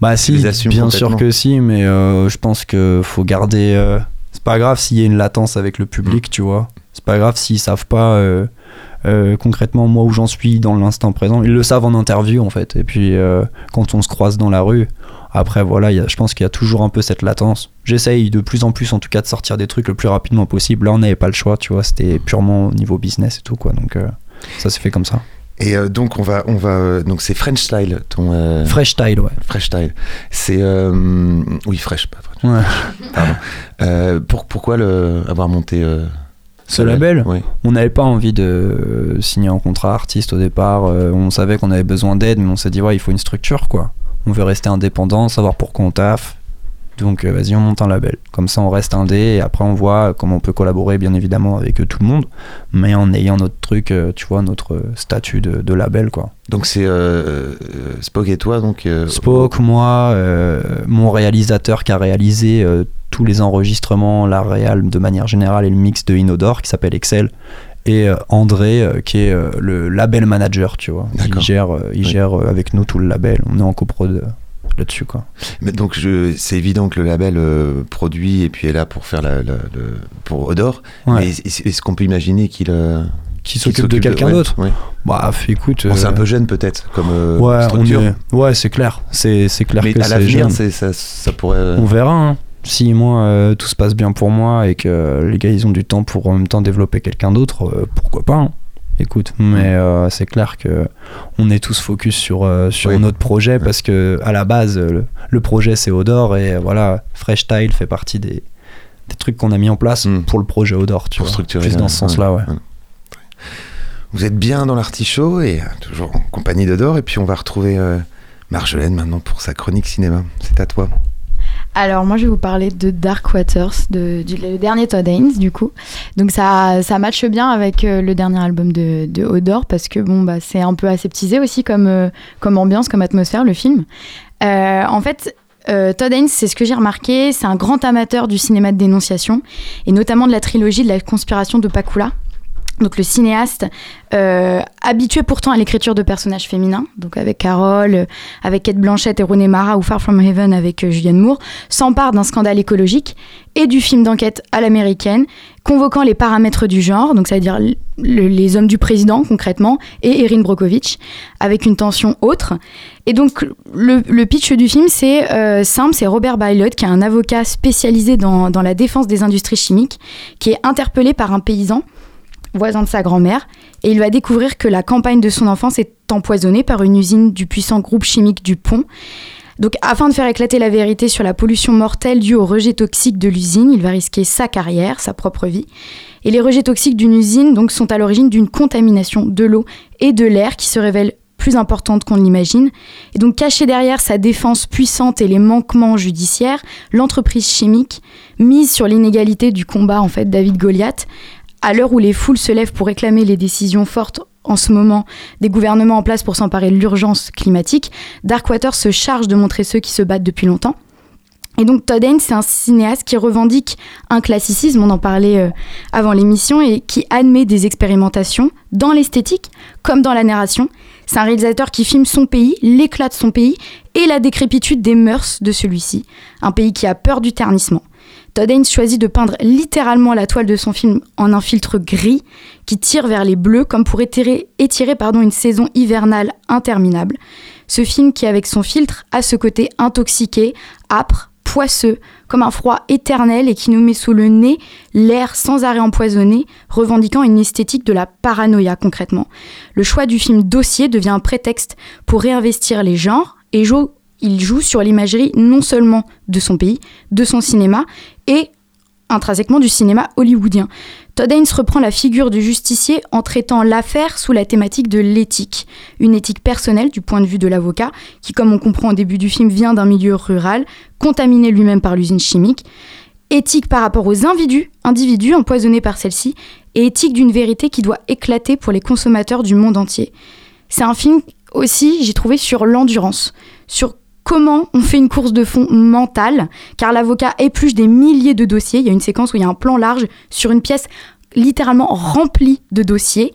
Speaker 3: Bah si, bien sûr que si, mais euh, je pense que faut garder c'est pas grave s'il y a une latence avec le
Speaker 1: Mm.
Speaker 3: public, tu vois. C'est pas grave s'ils savent pas concrètement moi où j'en suis dans l'instant présent. Ils le savent en interview en fait. Et puis quand on se croise dans la rue, après voilà, il y a- je pense qu'il y a toujours un peu cette latence. J'essaye de plus en plus en tout cas de sortir des trucs le plus rapidement possible. Là on n'avait pas le choix, tu vois. C'était purement au niveau business et tout quoi. Donc ça s'est fait comme ça.
Speaker 1: Et euh, donc on va, on va, euh, donc c'est French Style, ton euh,
Speaker 3: Fresh style, ouais.
Speaker 1: Fresh Style. C'est euh, oui fresh, pas French.
Speaker 3: Ouais.
Speaker 1: Pardon. Euh, pour, pourquoi le avoir monté
Speaker 3: Ce label
Speaker 1: Oui.
Speaker 3: On n'avait pas envie de signer un contrat artiste au départ. on savait qu'on avait besoin d'aide, mais on s'est dit, ouais, il faut une structure, quoi. On veut rester indépendant, savoir pourquoi on taffe. Donc, euh, vas-y, on monte un label. Comme ça, on reste indé et après, on voit comment on peut collaborer, bien évidemment, avec euh, tout le monde, mais en ayant notre truc, euh, tu vois, notre statut de, de label, quoi.
Speaker 1: Donc c'est euh, Spock et toi donc.
Speaker 3: Spock, moi, mon réalisateur qui a réalisé tous les enregistrements, la réal de manière générale et le mix de Inodore qui s'appelle Excel. Et André qui est le label manager, tu vois. Il gère, il
Speaker 1: Oui.
Speaker 3: gère avec nous tout le label. On est en coprod là-dessus, quoi.
Speaker 1: Mais donc je, c'est évident que le label euh, produit et puis est là pour faire la, la- le, pour Odor.
Speaker 3: Ouais.
Speaker 1: Mais est- est-ce qu'on peut imaginer qu'il euh,
Speaker 3: Qui s'occupe de quelqu'un d'autre
Speaker 1: ouais.
Speaker 3: Bah, écoute.
Speaker 1: Bon, c'est un
Speaker 3: euh,
Speaker 1: peu jeune peut-être comme euh,
Speaker 3: ouais,
Speaker 1: structure.
Speaker 3: est- ouais, c'est clair. C'est c'est clair
Speaker 1: Mais
Speaker 3: que
Speaker 1: à
Speaker 3: c'est
Speaker 1: l'avenir, c'est- ça, ça pourrait. euh,
Speaker 3: On verra. hein. Si moi tout se passe bien pour moi et que les gars ils ont du temps pour en même temps développer quelqu'un d'autre, pourquoi pas hein. Écoute, mais euh, c'est clair que on est tous focus sur euh, sur
Speaker 1: Oui.
Speaker 3: notre projet parce que à la base le, le projet c'est Odor et euh, voilà Fresh Tile fait partie des, des trucs qu'on a mis en place
Speaker 1: Mm.
Speaker 3: pour le projet Odor, tu
Speaker 1: Pour
Speaker 3: vois.
Speaker 1: structurer,
Speaker 3: Plus dans ce sens-là, ouais.
Speaker 1: Vous êtes bien dans l'artichaut et toujours en compagnie d'Odor. Et puis on va retrouver euh, Marjolaine maintenant pour sa chronique cinéma. C'est à toi.
Speaker 2: Alors moi je vais vous parler de Dark Waters, de, le dernier Todd Haynes du coup. Donc ça, ça matche bien avec euh, le dernier album de, de Odor parce que bon bah c'est un peu aseptisé aussi comme, euh, comme ambiance, comme atmosphère le film. Euh, en fait Todd Haynes, c'est ce que j'ai remarqué, c'est un grand amateur du cinéma de dénonciation et notamment de la trilogie de la conspiration de Pakula. Donc le cinéaste, euh, habitué pourtant à l'écriture de personnages féminins, donc avec Carole, euh, avec Kate Blanchett et Rooney Mara ou Far From Heaven avec euh, Julianne Moore, s'empare d'un scandale écologique et du film d'enquête à l'américaine, convoquant les paramètres du genre, donc ça veut dire l- le- les hommes du président concrètement, et Erin Brockovich, avec une tension autre. Et donc le, pitch du film, c'est simple, c'est Robert Bylot, qui est un avocat spécialisé dans la défense des industries chimiques, qui est interpellé par un paysan voisin de sa grand-mère, et il va découvrir que la campagne de son enfance est empoisonnée par une usine du puissant groupe chimique du Pont. Donc afin de faire éclater la vérité sur la pollution mortelle due au rejet toxique de l'usine, il va risquer sa carrière, sa propre vie. Et les rejets toxiques d'une usine donc, sont à l'origine d'une contamination de l'eau et de l'air qui se révèle plus importante qu'on ne l'imagine. Et donc caché derrière sa défense puissante et les manquements judiciaires, l'entreprise chimique mise sur l'inégalité du combat en fait David Goliath, à l'heure où les foules se lèvent pour réclamer les décisions fortes en ce moment des gouvernements en place pour s'emparer de l'urgence climatique, Darkwater se charge de montrer ceux qui se battent depuis longtemps. Et donc Todd Haynes, c'est un cinéaste qui revendique un classicisme, on en parlait euh, avant l'émission, et qui admet des expérimentations dans l'esthétique comme dans la narration. C'est un réalisateur qui filme son pays, l'éclat de son pays et la décrépitude des mœurs de celui-ci. Un pays qui a peur du ternissement. Todd Haynes choisit de peindre littéralement la toile de son film en un filtre gris qui tire vers les bleus comme pour étirer, étirer une saison hivernale interminable. Ce film qui, avec son filtre, a ce côté intoxiqué, âpre, poisseux, comme un froid éternel et qui nous met sous le nez l'air sans arrêt empoisonné, revendiquant une esthétique de la paranoïa concrètement. Le choix du film dossier devient un prétexte pour réinvestir les genres et joue il joue sur l'imagerie non seulement de son pays, de son cinéma, et intrinsèquement du cinéma hollywoodien. Todd Haynes reprend la figure du justicier en traitant l'affaire sous la thématique de l'éthique, une éthique personnelle du point de vue de l'avocat, qui, comme on comprend au début du film, vient d'un milieu rural, contaminé lui-même par l'usine chimique, éthique par rapport aux individus, individus empoisonnés par celle-ci, et éthique d'une vérité qui doit éclater pour les consommateurs du monde entier. C'est un film aussi, j'ai trouvé, sur l'endurance, sur comment on fait une course de fond mentale, car l'avocat épluche des milliers de dossiers. Il y a une séquence où il y a un plan large sur une pièce littéralement remplie de dossiers,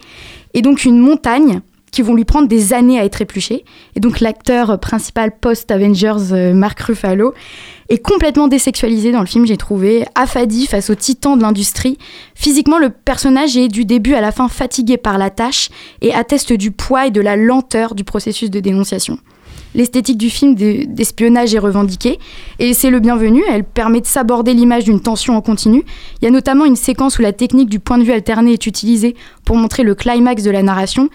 Speaker 2: et donc une montagne qui vont lui prendre des années à être épluchées. Et donc l'acteur principal post-Avengers, euh, Mark Ruffalo, est complètement désexualisé dans le film, j'ai trouvé, affadi face aux titans de l'industrie. Physiquement, le personnage est du début à la fin fatigué par la tâche et atteste du poids et de la lenteur du processus de dénonciation. L'esthétique du film d'espionnage est revendiquée et c'est le bienvenu. Elle permet de s'aborder l'image d'une tension en continu. Il y a notamment une séquence où la technique du point de vue alterné est utilisée pour montrer le climax de la narration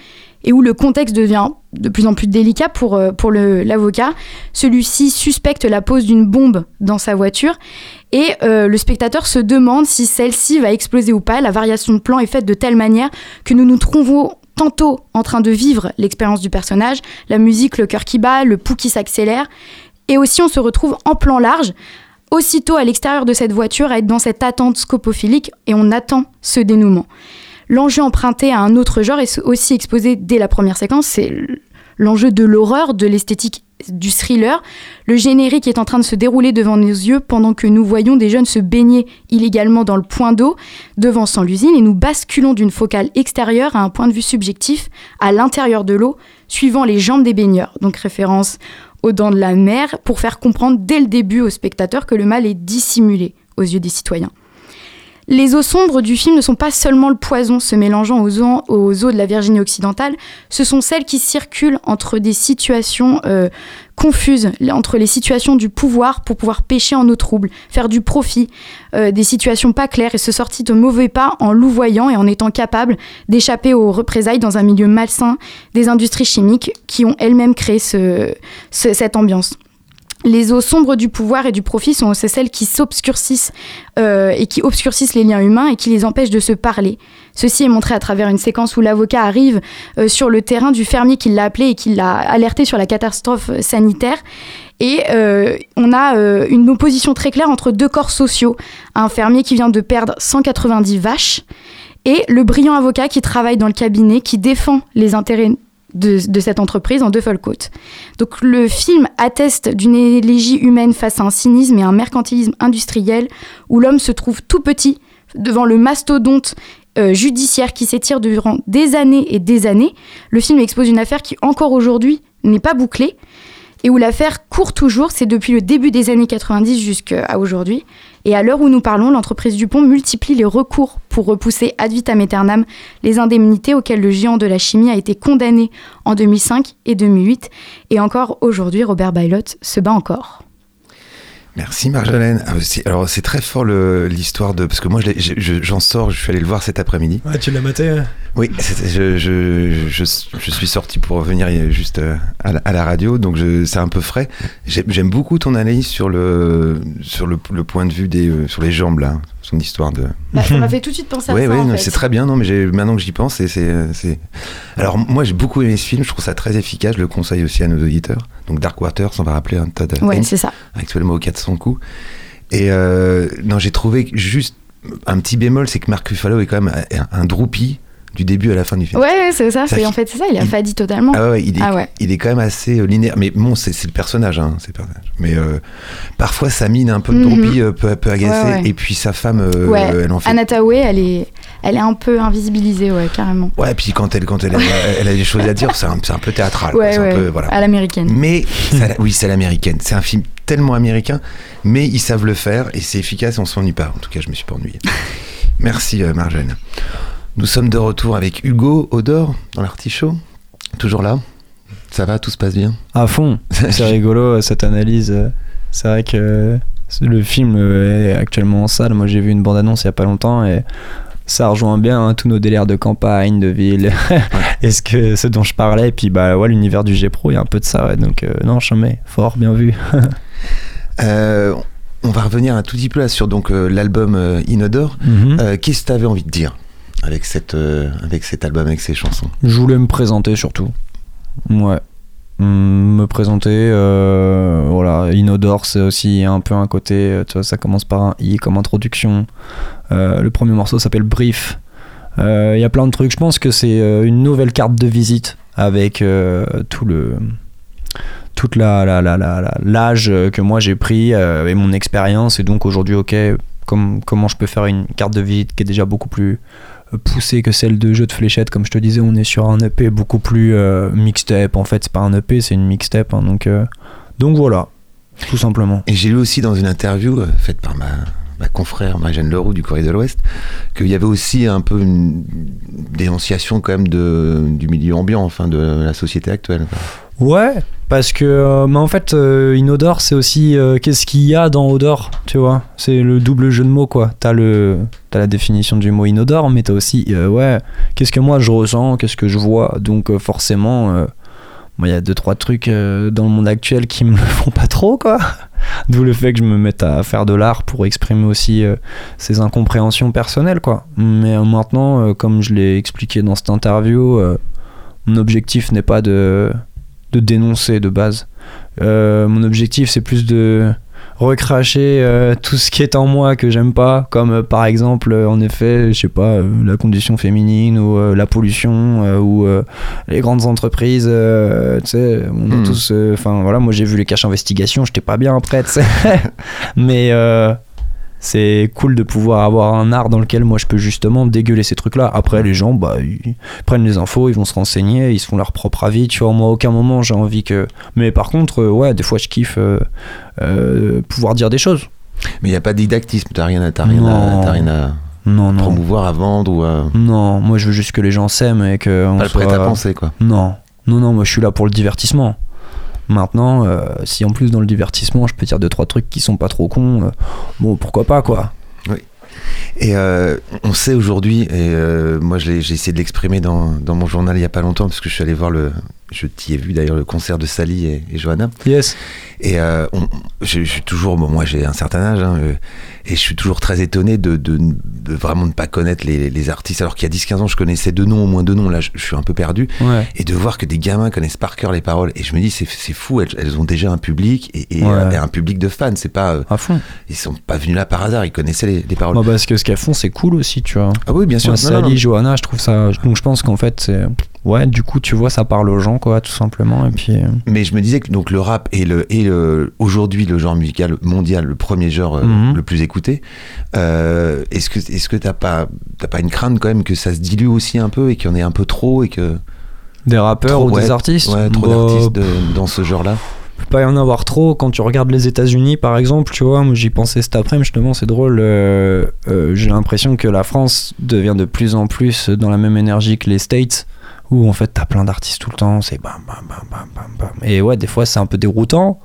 Speaker 2: et où le contexte devient de plus en plus délicat pour, euh, pour l'avocat. Celui-ci suspecte la pose d'une bombe dans sa voiture et euh, le spectateur se demande si celle-ci va exploser ou pas. La variation de plan est faite de telle manière que nous nous trouvons tantôt en train de vivre l'expérience du personnage, la musique, le cœur qui bat, le pouls qui s'accélère, et aussi on se retrouve en plan large, aussitôt à l'extérieur de cette voiture, à être dans cette attente scopophilique, et on attend ce dénouement. L'enjeu emprunté à un autre genre est aussi exposé dès la première séquence, c'est l'enjeu de l'horreur, de l'esthétique du thriller. Le générique est en train de se dérouler devant nos yeux pendant que nous voyons des jeunes se baigner illégalement dans le point d'eau devant sans l'usine et nous basculons d'une focale extérieure à un point de vue subjectif à l'intérieur de l'eau, suivant les jambes des baigneurs. Donc référence aux dents de la mer pour faire comprendre dès le début aux spectateurs que le mal est dissimulé aux yeux des citoyens. Les eaux sombres du film ne sont pas seulement le poison se mélangeant aux eaux, aux eaux de la Virginie occidentale, ce sont celles qui circulent entre des situations euh, confuses, entre les situations du pouvoir pour pouvoir pêcher en eau trouble, faire du profit, euh, des situations pas claires et se sortir de mauvais pas en louvoyant et en étant capable d'échapper aux représailles dans un milieu malsain des industries chimiques qui ont elles-mêmes créé ce, cette ambiance. Les eaux sombres du pouvoir et du profit sont aussi celles qui s'obscurcissent euh, et qui obscurcissent les liens humains et qui les empêchent de se parler. Ceci est montré à travers une séquence où l'avocat arrive euh, sur le terrain du fermier qui l'a appelé et qui l'a alerté sur la catastrophe sanitaire. Et euh, on a une opposition très claire entre deux corps sociaux. Un fermier qui vient de perdre 190 vaches et le brillant avocat qui travaille dans le cabinet, qui défend les intérêts de, cette entreprise en deux côtes. Donc le film atteste d'une élégie humaine face à un cynisme et un mercantilisme industriel où l'homme se trouve tout petit devant le mastodonte euh, judiciaire qui s'étire durant des années et des années. Le film expose une affaire qui encore aujourd'hui n'est pas bouclée et où l'affaire court toujours, c'est depuis le début des années 90 jusqu'à aujourd'hui. Et à l'heure où nous parlons, l'entreprise Dupont multiplie les recours pour repousser ad vitam aeternam les indemnités auxquelles le géant de la chimie a été condamné en 2005 et 2008. Et encore aujourd'hui, Robert Bailot se bat encore.
Speaker 1: Merci Marjolaine. Ah, c'est- alors c'est très fort le- l'histoire de parce que moi j'en sors, je suis allé le voir cet après-midi.
Speaker 3: Ouais, tu l'as maté
Speaker 1: Oui, c'était- je, je, je, je suis sorti pour venir juste euh, à la, à la radio, donc je- c'est un peu frais. J'ai- J'aime beaucoup ton analyse sur le sur le, le point de vue des euh, sur les jambes là, son histoire de.
Speaker 2: Bah, ça m'a fait tout de suite penser à
Speaker 1: Oui,
Speaker 2: ça.
Speaker 1: oui, c'est très bien. Non, mais maintenant que j'y pense, c'est, Alors, moi, j'ai beaucoup aimé ce film. Je trouve ça très efficace. Je le conseille aussi à nos auditeurs. Donc, Dark Waters, on va rappeler un tas de.
Speaker 2: Ouais, c'est ça.
Speaker 1: actuellement au 400 coups. Et euh, non, j'ai trouvé juste un petit bémol, c'est que Mark Ruffalo est quand même un, un du début à la fin du film.
Speaker 2: Ouais, c'est ça. C'est en fait c'est ça. Il a fadi totalement.
Speaker 1: Ah ouais, il est,
Speaker 2: Ah ouais.
Speaker 1: il est quand même assez euh, linéaire. Mais bon, c'est, le personnage, hein, c'est le personnage. Mais euh, parfois, sa mine un peu de droupie euh, peut, peut agacer.
Speaker 2: Ouais, ouais.
Speaker 1: Et puis sa femme, euh,
Speaker 2: ouais.
Speaker 1: elle en fait.
Speaker 2: Anna Tawai, elle est, elle est un peu invisibilisée, ouais, carrément.
Speaker 1: Ouais, puis quand elle, quand elle, a, elle a des choses à dire, c'est un, c'est un peu théâtral.
Speaker 2: Ouais,
Speaker 1: un
Speaker 2: ouais.
Speaker 1: peu- voilà.
Speaker 2: À l'américaine.
Speaker 1: Mais oui, c'est à l'américaine. C'est un film tellement américain, mais ils savent le faire et c'est efficace. et On s'ennuie pas. En tout cas, je me suis pas ennuyé. Merci euh, Marjolaine. Nous sommes de retour avec Hugo Odor dans l'artichaut. Toujours là. Ça va, tout se passe bien?
Speaker 3: À fond. C'est rigolo euh, cette analyse. euh, C'est vrai que euh, le film est actuellement en salle. Moi j'ai vu une bande-annonce il y a pas longtemps et ça rejoint bien hein, tous nos délires de campagne, de ville. et ce, que, ce dont je parlais. Et puis bah ouais, l'univers du G-Pro, il y a un peu de ça. ouais. Donc euh, non, jamais. Fort, bien vu.
Speaker 1: Euh, on va revenir un tout petit peu là sur donc euh, l'album Inodore.
Speaker 3: Mhm.
Speaker 1: Euh, Qu'est-ce que tu avais envie de dire? Avec euh, avec cet album, avec ces chansons
Speaker 3: Je voulais me présenter surtout. Ouais. Hum, me présenter, euh, voilà. Inodore, c'est aussi un peu un côté, euh, ça commence par un I comme introduction. Le premier morceau s'appelle Brief. Il y a plein de trucs. Je pense que c'est une nouvelle carte de visite avec tout le toute la l'âge que moi j'ai pris et mon expérience et donc aujourd'hui ok comme, comment je peux faire une carte de visite qui est déjà beaucoup plus poussée que celle de jeu de fléchettes comme je te disais on est sur un EP beaucoup plus euh, mixtape. En fait c'est pas un EP c'est une mixtape hein, donc euh, donc voilà tout simplement.
Speaker 1: Et j'ai lu aussi dans une interview euh, faite par ma, ma confrère Marie-Jeanne Leroux du Courrier de l'Ouest qu'il y avait aussi un peu une dénonciation quand même de, du milieu ambiant, enfin de la société actuelle.
Speaker 3: Ouais, parce que, euh, en fait, euh, Inodore, c'est aussi euh, qu'est-ce qu'il y a dans Odor, tu vois? C'est le double jeu de mots, quoi. T'as le, t'as la définition du mot Inodore, mais t'as aussi, ouais, qu'est-ce que moi je ressens, qu'est-ce que je vois? Donc forcément, il y a deux trois trucs dans le monde actuel qui me le font pas trop, quoi. D'où le fait que je me mette à faire de l'art pour exprimer aussi ces incompréhensions personnelles, quoi. Mais maintenant, comme je l'ai expliqué dans cette interview, mon objectif n'est pas de de dénoncer de base. Euh, mon objectif, c'est plus de recracher euh, tout ce qui est en moi que j'aime pas, comme euh, par exemple, en effet, je sais pas, la condition féminine ou la pollution ou les grandes entreprises. tu sais, on a
Speaker 1: Hmm.
Speaker 3: tous. Enfin voilà, moi j'ai vu les caches investigations, j'étais pas bien après, tu sais. Mais c'est cool de pouvoir avoir un art dans lequel moi je peux justement dégueuler ces trucs-là. Après, les gens, bah, ils prennent les infos, ils vont se renseigner, ils se font leur propre avis. Tu vois, moi, à aucun moment j'ai envie que. Mais par contre, euh, ouais, des fois je kiffe euh, euh, pouvoir dire des choses.
Speaker 1: Mais il n'y a pas de didactisme, t'as rien, à- t'as rien,
Speaker 3: Non.
Speaker 1: à, t'as rien à
Speaker 3: Non, non.
Speaker 1: promouvoir, à vendre ou à.
Speaker 3: Non, moi je veux juste que les gens s'aiment et que. on
Speaker 1: le
Speaker 3: soit-
Speaker 1: prêt à penser, quoi.
Speaker 3: Non, non, non, moi je suis là pour le divertissement. Maintenant, euh, si en plus dans le divertissement je peux dire deux trois trucs qui sont pas trop cons, euh, bon pourquoi pas quoi.
Speaker 1: Et euh, on sait aujourd'hui, et moi j'ai essayé de l'exprimer dans, dans mon journal il y a pas longtemps, parce que je suis allé voir le. Je t'y ai vu d'ailleurs le concert de Sally et, et Johanna.
Speaker 3: Yes.
Speaker 1: Et euh, on- je, je suis toujours, bon, moi j'ai un certain âge, hein, euh, et je suis toujours très étonné de, de, de vraiment ne pas connaître les, les artistes. Alors qu'il y a 10-15 ans, je connaissais deux noms, au moins deux noms, là je, je suis un peu perdu.
Speaker 3: Ouais.
Speaker 1: Et de voir que des gamins connaissent par cœur les paroles, et je me dis, c'est fou, elles, elles ont déjà un public, et, et,
Speaker 3: Ouais.
Speaker 1: euh, et un public de fans. C'est pas,
Speaker 3: À fond.
Speaker 1: ils sont pas venus là par hasard, ils connaissaient les, les paroles.
Speaker 3: Moi parce que ce qu'elles font c'est cool aussi, tu vois.
Speaker 1: ah oui, bien sûr.
Speaker 3: Moi,
Speaker 1: Non, non,
Speaker 3: Sally,
Speaker 1: non.
Speaker 3: Johanna, je trouve ça. Donc je pense qu'en fait c'est. Ouais, du coup tu vois ça parle aux gens quoi, tout simplement. Et puis. euh,
Speaker 1: Mais je me disais que donc le rap est le est le- aujourd'hui le genre musical mondial, le premier genre euh,
Speaker 3: Mhm.
Speaker 1: le plus écouté. Euh, est-ce que est-ce que t'as pas pas une crainte quand même que ça se dilue aussi un peu et qu'il y en ait un peu trop et que
Speaker 3: Des rappeurs
Speaker 1: Trop,
Speaker 3: ou
Speaker 1: ouais.
Speaker 3: des artistes
Speaker 1: ouais trop
Speaker 3: Bah,
Speaker 1: d'artistes de- dans ce genre-là.
Speaker 3: peut pas y en avoir trop quand tu regardes les États-Unis par exemple tu vois j'y pensais cet après-midi justement c'est drôle euh, euh, j'ai l'impression que la France devient de plus en plus dans la même énergie que les States où en fait t'as plein d'artistes tout le temps c'est bam bam bam bam bam bam et ouais des fois c'est un peu déroutant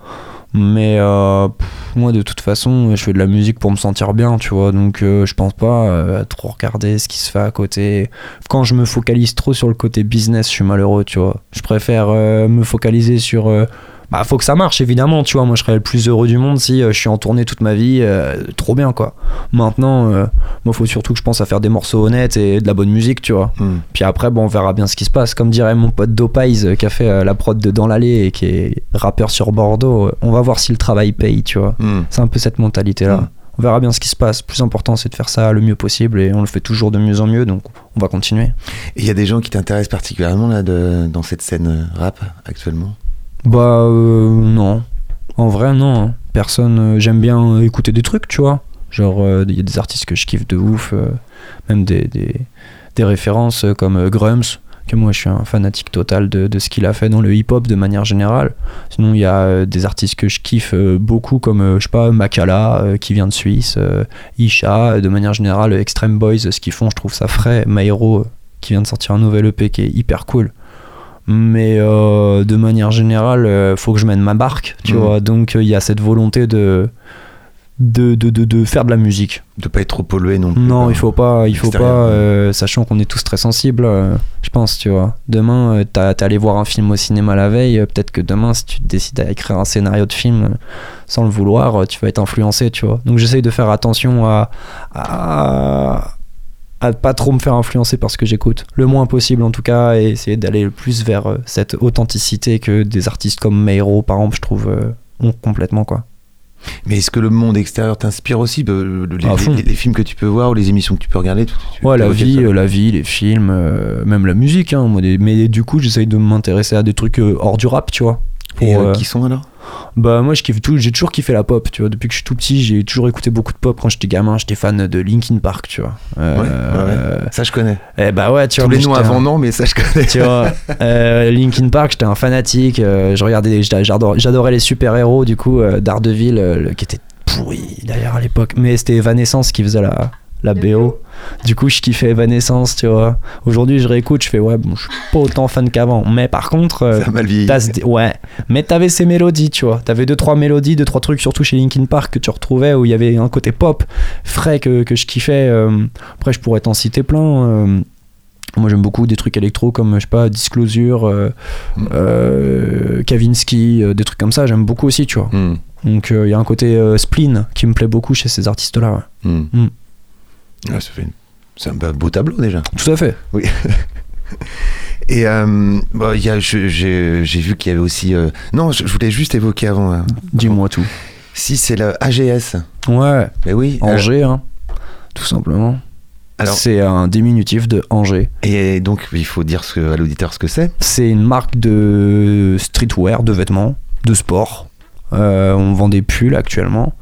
Speaker 3: Mais euh, moi, de toute façon, je fais de la musique pour me sentir bien, tu vois. Donc, euh, je pense pas euh, trop regarder ce qui se fait à côté. Quand je me focalise trop sur le côté business, je suis malheureux, tu vois. Je préfère me focaliser sur. Bah, faut que ça marche, évidemment, tu vois. Moi, je serais le plus heureux du monde si euh, je suis en tournée toute ma vie. euh, trop bien, quoi. Maintenant, euh, moi, faut surtout que je pense à faire des morceaux honnêtes et de la bonne musique, tu vois.
Speaker 1: Hmm.
Speaker 3: Puis après, bon, on verra bien ce qui se passe. Comme dirait mon pote Dopies euh, qui a fait la prod de Dans l'allée et qui est rappeur sur Bordeaux, on va voir si le travail paye, tu vois.
Speaker 1: Hmm.
Speaker 3: C'est un peu cette mentalité-là.
Speaker 1: Mm.
Speaker 3: On verra bien ce qui se passe. Le plus important, c'est de faire ça le mieux possible et on le fait toujours de mieux en mieux, donc on va continuer.
Speaker 1: Et il y a des gens qui t'intéressent particulièrement là, de, dans cette scène rap actuellement?
Speaker 3: Bah, euh, non. En vrai, non. hein. Personne. euh, J'aime bien euh, écouter des trucs, tu vois. Genre, il y a des artistes que je kiffe de ouf, même des, des, des références comme Grums, que moi je suis un fanatique total de, de ce qu'il a fait dans le hip-hop de manière générale. Sinon, il y a des artistes que je kiffe beaucoup, comme, je sais pas, Makala, qui vient de Suisse, Isha, de manière générale, Extreme Boys, ce qu'ils font, je trouve ça frais. Mairo, euh, qui vient de sortir un nouvel EP qui est hyper cool. Mais euh, de manière générale, euh, faut que je mène ma barque, tu
Speaker 1: Mhm.
Speaker 3: vois. Donc euh, il y a cette volonté de de, de, de, de faire de la musique.
Speaker 1: De pas être trop pollué non plus.
Speaker 3: Non, il faut pas, il faut pas, euh, sachant qu'on est tous très sensibles, je pense, tu vois. Demain, t'as- t'es allé voir un film au cinéma la veille, peut-être que demain, si tu décides à écrire un scénario de film sans le vouloir, tu vas être influencé, tu vois. Donc j'essaye de faire attention à, à à pas trop me faire influencer par ce que j'écoute, le moins possible en tout cas, et essayer d'aller le plus vers euh, cette authenticité que des artistes comme Meiro, par exemple, je trouve, euh, ont complètement, quoi.
Speaker 1: Mais est-ce que le monde extérieur t'inspire aussi euh, le- les, les- les films que tu peux voir ou les émissions que tu peux regarder tu- tu-
Speaker 3: Ouais, la vie,
Speaker 1: ça.
Speaker 3: euh, la vie, les films, euh, même la musique. Hein, moi, des- mais du coup, j'essaye de m'intéresser à des trucs euh, hors du rap, tu vois. Pour,
Speaker 1: euh, qui sont alors?
Speaker 3: Bah moi, je kiffe tout. J'ai toujours kiffé la pop, tu vois. Depuis que je suis tout petit, j'ai toujours écouté beaucoup de pop. Quand j'étais gamin, j'étais fan de Linkin Park, tu vois. Euh,
Speaker 1: Ouais, ouais. Ça je connais.
Speaker 3: eh bah ouais, tu
Speaker 1: Tous
Speaker 3: vois.
Speaker 1: les noms avant non, mais ça je connais.
Speaker 3: tu vois, euh, Linkin Park, j'étais un fanatique. euh, je regardais, j'adorais les super héros du coup Daredevil, qui était pourri d'ailleurs à l'époque. Mais c'était Evanescence qui faisait la la BO. Du coup, je kiffais Evanescence, tu vois. Aujourd'hui, je réécoute, je fais ouais, bon, je suis pas autant fan qu'avant. Mais par contre, euh,
Speaker 1: mal
Speaker 3: Ouais, mais t'avais ces mélodies, tu vois. T'avais deux, trois mélodies, deux, trois trucs, surtout chez Linkin Park, que tu retrouvais où il y avait un côté pop frais que, que je kiffais. euh. Après, je pourrais t'en citer plein. euh. Moi, j'aime beaucoup des trucs électro comme, je sais pas, Disclosure, euh, euh, Kavinsky, des trucs comme ça, j'aime beaucoup aussi, tu vois.
Speaker 1: Hmm,
Speaker 3: Donc, il y a un côté spleen qui me plaît beaucoup chez ces artistes-là. ouais.
Speaker 1: hmm. Ouais, ça fait une- C'est un beau tableau déjà.
Speaker 3: Tout à fait.
Speaker 1: Oui. Et euh, bon, il y a- je- j'ai vu qu'il y avait aussi. euh, Non, je, je voulais juste évoquer avant. euh,
Speaker 3: Dis-moi tout.
Speaker 1: Si c'est le AGS.
Speaker 3: Ouais,
Speaker 1: Mais oui. euh,
Speaker 3: Angers, hein, tout simplement.
Speaker 1: Alors-
Speaker 3: C'est un diminutif de Angers.
Speaker 1: et donc, il faut dire ce que- à l'auditeur ce que c'est.
Speaker 3: C'est une marque de streetwear, de vêtements, de sport. On vend des pulls actuellement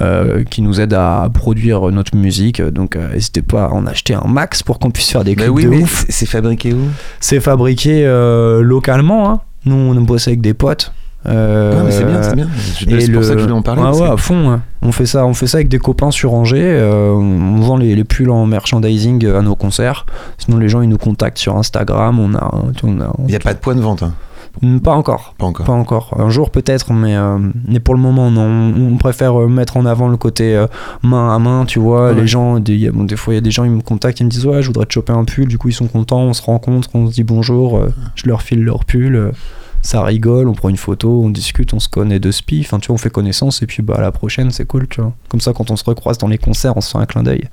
Speaker 3: euh, qui nous aident à produire notre musique. Donc euh, n'hésitez pas à en acheter un max pour qu'on puisse faire des
Speaker 1: Mais
Speaker 3: clips
Speaker 1: oui,
Speaker 3: de
Speaker 1: mais
Speaker 3: ouf.
Speaker 1: c'est- fabriqué où?
Speaker 3: C'est fabriqué euh, localement. hein. Nous, on bosse avec des potes. Euh,
Speaker 1: Ah, mais c'est bien, c'est bien. C'est pour
Speaker 3: le-
Speaker 1: ça que je voulais en parler.
Speaker 3: Ouais,
Speaker 1: parce
Speaker 3: ouais,
Speaker 1: que-
Speaker 3: à fond. ouais. On fait ça, on fait ça avec des copains sur Angers. euh, on vend les, les pulls en merchandising à nos concerts. Sinon, les gens ils nous contactent sur Instagram. On a, on a-
Speaker 1: Il n'y a pas de point de vente, hein.
Speaker 3: Pas encore.
Speaker 1: pas encore.
Speaker 3: Pas encore. Un jour peut-être, mais, euh, mais pour le moment, non. On, on préfère euh, mettre en avant le côté euh, main à main, tu vois.
Speaker 1: Ouais.
Speaker 3: Les gens, des, bon, des fois, il y a des gens, ils me contactent, ils me disent Ouais, je voudrais te choper un pull. Du coup, ils sont contents, on se rencontre, on se dit bonjour, euh, je leur file leur pull. ça rigole, on prend une photo, on discute, on se connaît de spi. Enfin, tu vois, on fait connaissance et puis bah, à la prochaine, c'est cool, tu vois. Comme ça, quand on se recroise dans les concerts, on se fait un clin d'œil.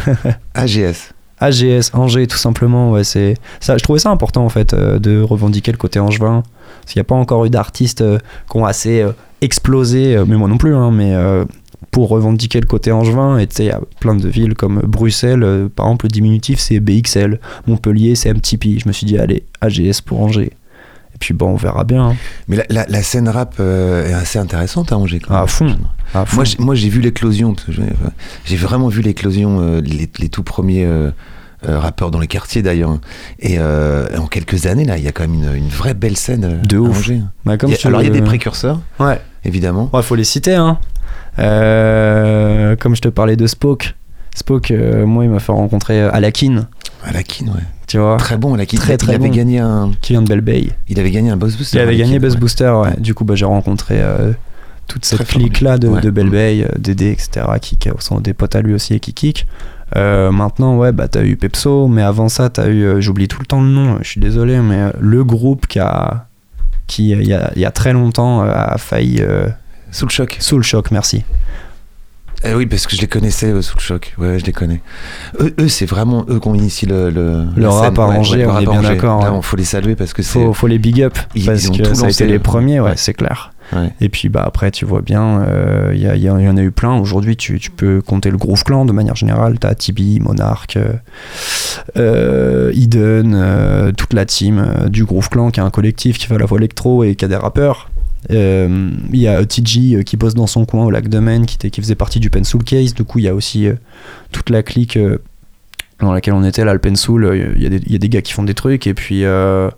Speaker 1: AGS.
Speaker 3: AGS, Angers, tout simplement, ouais, c'est ça. Je trouvais ça important en fait euh, de revendiquer le côté angevin, parce qu'il n'y a pas encore eu d'artistes euh, qui ont assez euh, explosé, mais moi non plus, hein, mais pour revendiquer le côté angevin. Et tu sais, il y a plein de villes comme Bruxelles, par exemple, le diminutif c'est BXL, Montpellier c'est MTP. Je me suis dit allez, AGS pour Angers. Et puis bon, on verra bien. hein.
Speaker 1: Mais la, la- la scène rap euh, est assez intéressante à Angers. quand
Speaker 3: À
Speaker 1: même.
Speaker 3: fond. À fond.
Speaker 1: Moi, j'ai- vu l'éclosion. J'ai vraiment vu l'éclosion, euh, les, les tout premiers euh, rappeurs dans les quartiers d'ailleurs. Et euh, en quelques années, là, il y a quand même une, une vraie belle scène euh,
Speaker 3: De
Speaker 1: à
Speaker 3: ouf.
Speaker 1: Angers.
Speaker 3: Bah, comme
Speaker 1: Il a- alors, il y a des précurseurs,
Speaker 3: Ouais.
Speaker 1: évidemment.
Speaker 3: Ouais, faut les citer, hein. Euh, comme je te parlais de Spoke. Spoke, euh, moi, il m'a fait rencontrer euh, Alakin,
Speaker 1: Alakin, ouais.
Speaker 3: tu vois,
Speaker 1: Très bon, Alakin.
Speaker 3: Très, très
Speaker 1: il avait
Speaker 3: bon.
Speaker 1: gagné un,
Speaker 3: qui vient de Belle Bay.
Speaker 1: il avait gagné un Buzz Booster.
Speaker 3: Il avait gagné Buzz
Speaker 1: ouais.
Speaker 3: Booster, ouais. Du coup, bah, j'ai rencontré euh, toute cette
Speaker 1: formé.
Speaker 3: clique-là de,
Speaker 1: Ouais.
Speaker 3: de Belbey, euh, Dédé, etc., qui, qui sont des potes à lui aussi et qui kick. Euh, maintenant, ouais, bah t'as eu Pepso, mais avant ça, t'as eu, euh, j'oublie tout le temps le nom, je suis désolé, mais euh, le groupe qui a, qui, il y a, il y a très longtemps, a failli. euh,
Speaker 1: Sous le choc.
Speaker 3: sous le choc, merci.
Speaker 1: Eh oui, parce que je les connaissais euh, sous le choc. Ouais, je les connais. Eux, eux, c'est vraiment eux qui ont initié le, le,
Speaker 3: Le rap à Angers, on est bien d'accord,
Speaker 1: on faut les saluer parce que c'est.
Speaker 3: Faut, faut les big up,
Speaker 1: Ils-
Speaker 3: parce
Speaker 1: ils ont
Speaker 3: que
Speaker 1: tout
Speaker 3: ça a été les premiers, ouais,
Speaker 1: ouais.
Speaker 3: c'est clair. Et puis bah après tu vois bien, euh, il il y en a eu plein. Aujourd'hui tu, tu peux compter le Groove Clan de manière générale. T'as Tibi, Monarch, euh, euh, Eden, euh, toute la team euh, du Groove Clan qui est un collectif qui fait la fois électro et qui a des rappeurs. Euh, Il y a TG euh, qui bosse dans son coin au lac de qui, faisait partie du Pencil Case. Du coup il y a aussi euh, toute la clique euh, dans laquelle on était là, le Pencil. euh, Il y, a des- gars qui font des trucs et puis euh,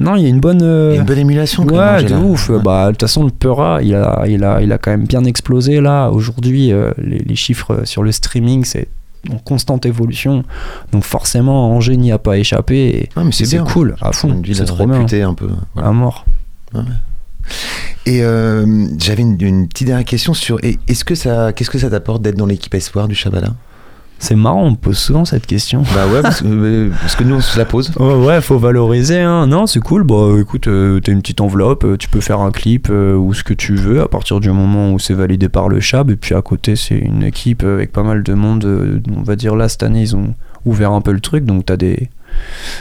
Speaker 3: non il y a une bonne... euh,
Speaker 1: Il y a une bonne émulation. quand
Speaker 3: Ouais, de ouf.
Speaker 1: Ouais.
Speaker 3: Bah, de toute façon, le Peura, il a, il, a, il a quand même bien explosé là. Aujourd'hui, euh, les, les chiffres sur le streaming, c'est en constante évolution. Donc, forcément, Angers n'y a pas échappé. Et
Speaker 1: Ah, mais c'est
Speaker 3: cool, à fond.
Speaker 1: Une ville
Speaker 3: C'est trop bien.
Speaker 1: réputée un peu. voilà.
Speaker 3: À mort.
Speaker 1: Et euh, j'avais une, une petite dernière question sur. Est-ce que ça, qu'est-ce que ça t'apporte d'être dans l'équipe espoir du Chabala
Speaker 3: C'est marrant, on me pose souvent cette question.
Speaker 1: Bah ouais, parce que, parce que nous on se la pose.
Speaker 3: Ouais, ouais, faut valoriser. Hein. Non, c'est cool. Bah, écoute, euh, t'as une petite enveloppe, euh, tu peux faire un clip euh, ou ce que tu veux à partir du moment où c'est validé par le Chab. Et puis à côté, c'est une équipe avec pas mal de monde. on va dire là, cette année, ils ont ouvert un peu le truc. Donc, t'as des,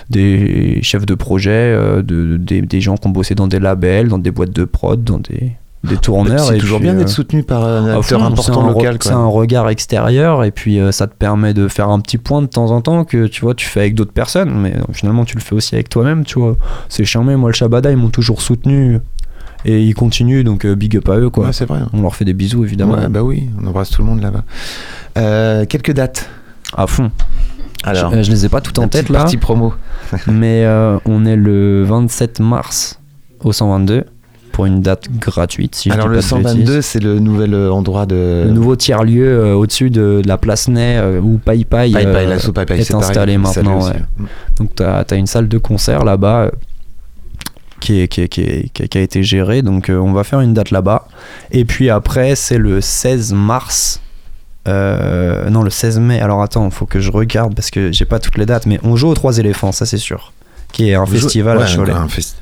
Speaker 3: des chefs de projet, de, des, des gens qui ont bossé dans des labels, dans des boîtes de prod, dans des, des tourneurs.
Speaker 1: C'est toujours
Speaker 3: puis,
Speaker 1: bien
Speaker 3: euh,
Speaker 1: d'être soutenu par un acteur
Speaker 3: fond,
Speaker 1: important
Speaker 3: c'est un re-
Speaker 1: local.
Speaker 3: C'est un regard extérieur et puis euh, ça te permet de faire un petit point de temps en temps que tu vois, tu fais avec d'autres personnes, mais euh, finalement tu le fais aussi avec toi-même, tu vois. C'est charmé, moi le Shabada, ils m'ont toujours soutenu et ils continuent, donc euh, big up à eux, quoi.
Speaker 1: Ouais, c'est vrai.
Speaker 3: On leur fait des bisous, évidemment.
Speaker 1: Ouais, bah oui, on embrasse tout le monde là-bas. Euh, quelques dates.
Speaker 3: À fond.
Speaker 1: Alors,
Speaker 3: je, euh, je les ai pas toutes en tête là,
Speaker 1: partie promo.
Speaker 3: mais euh, on est le 27 mars au 122 pour une date gratuite. Si
Speaker 1: Alors le
Speaker 3: pas de bêtises.
Speaker 1: 122, c'est le nouvel euh, endroit de.
Speaker 3: Le nouveau tiers-lieu euh, au-dessus de, de la place Ney euh, où Pai Pai,
Speaker 1: Pai Pai,
Speaker 3: euh,
Speaker 1: la soupe Pai
Speaker 3: est
Speaker 1: pareil,
Speaker 3: installé maintenant. ouais. Donc tu as, une salle de concert là-bas qui, est, qui, est- qui, est- qui a- été gérée. Donc on va faire une date là-bas. Et puis après, c'est le 16 mars. Euh, non, le 16 mai. Alors attends, faut que je regarde parce que j'ai pas toutes les dates. Mais on joue aux Trois éléphants, ça c'est sûr. Qui est un
Speaker 1: Vous jouez-
Speaker 3: festival à
Speaker 1: ouais,
Speaker 3: Cholet.
Speaker 1: un festi-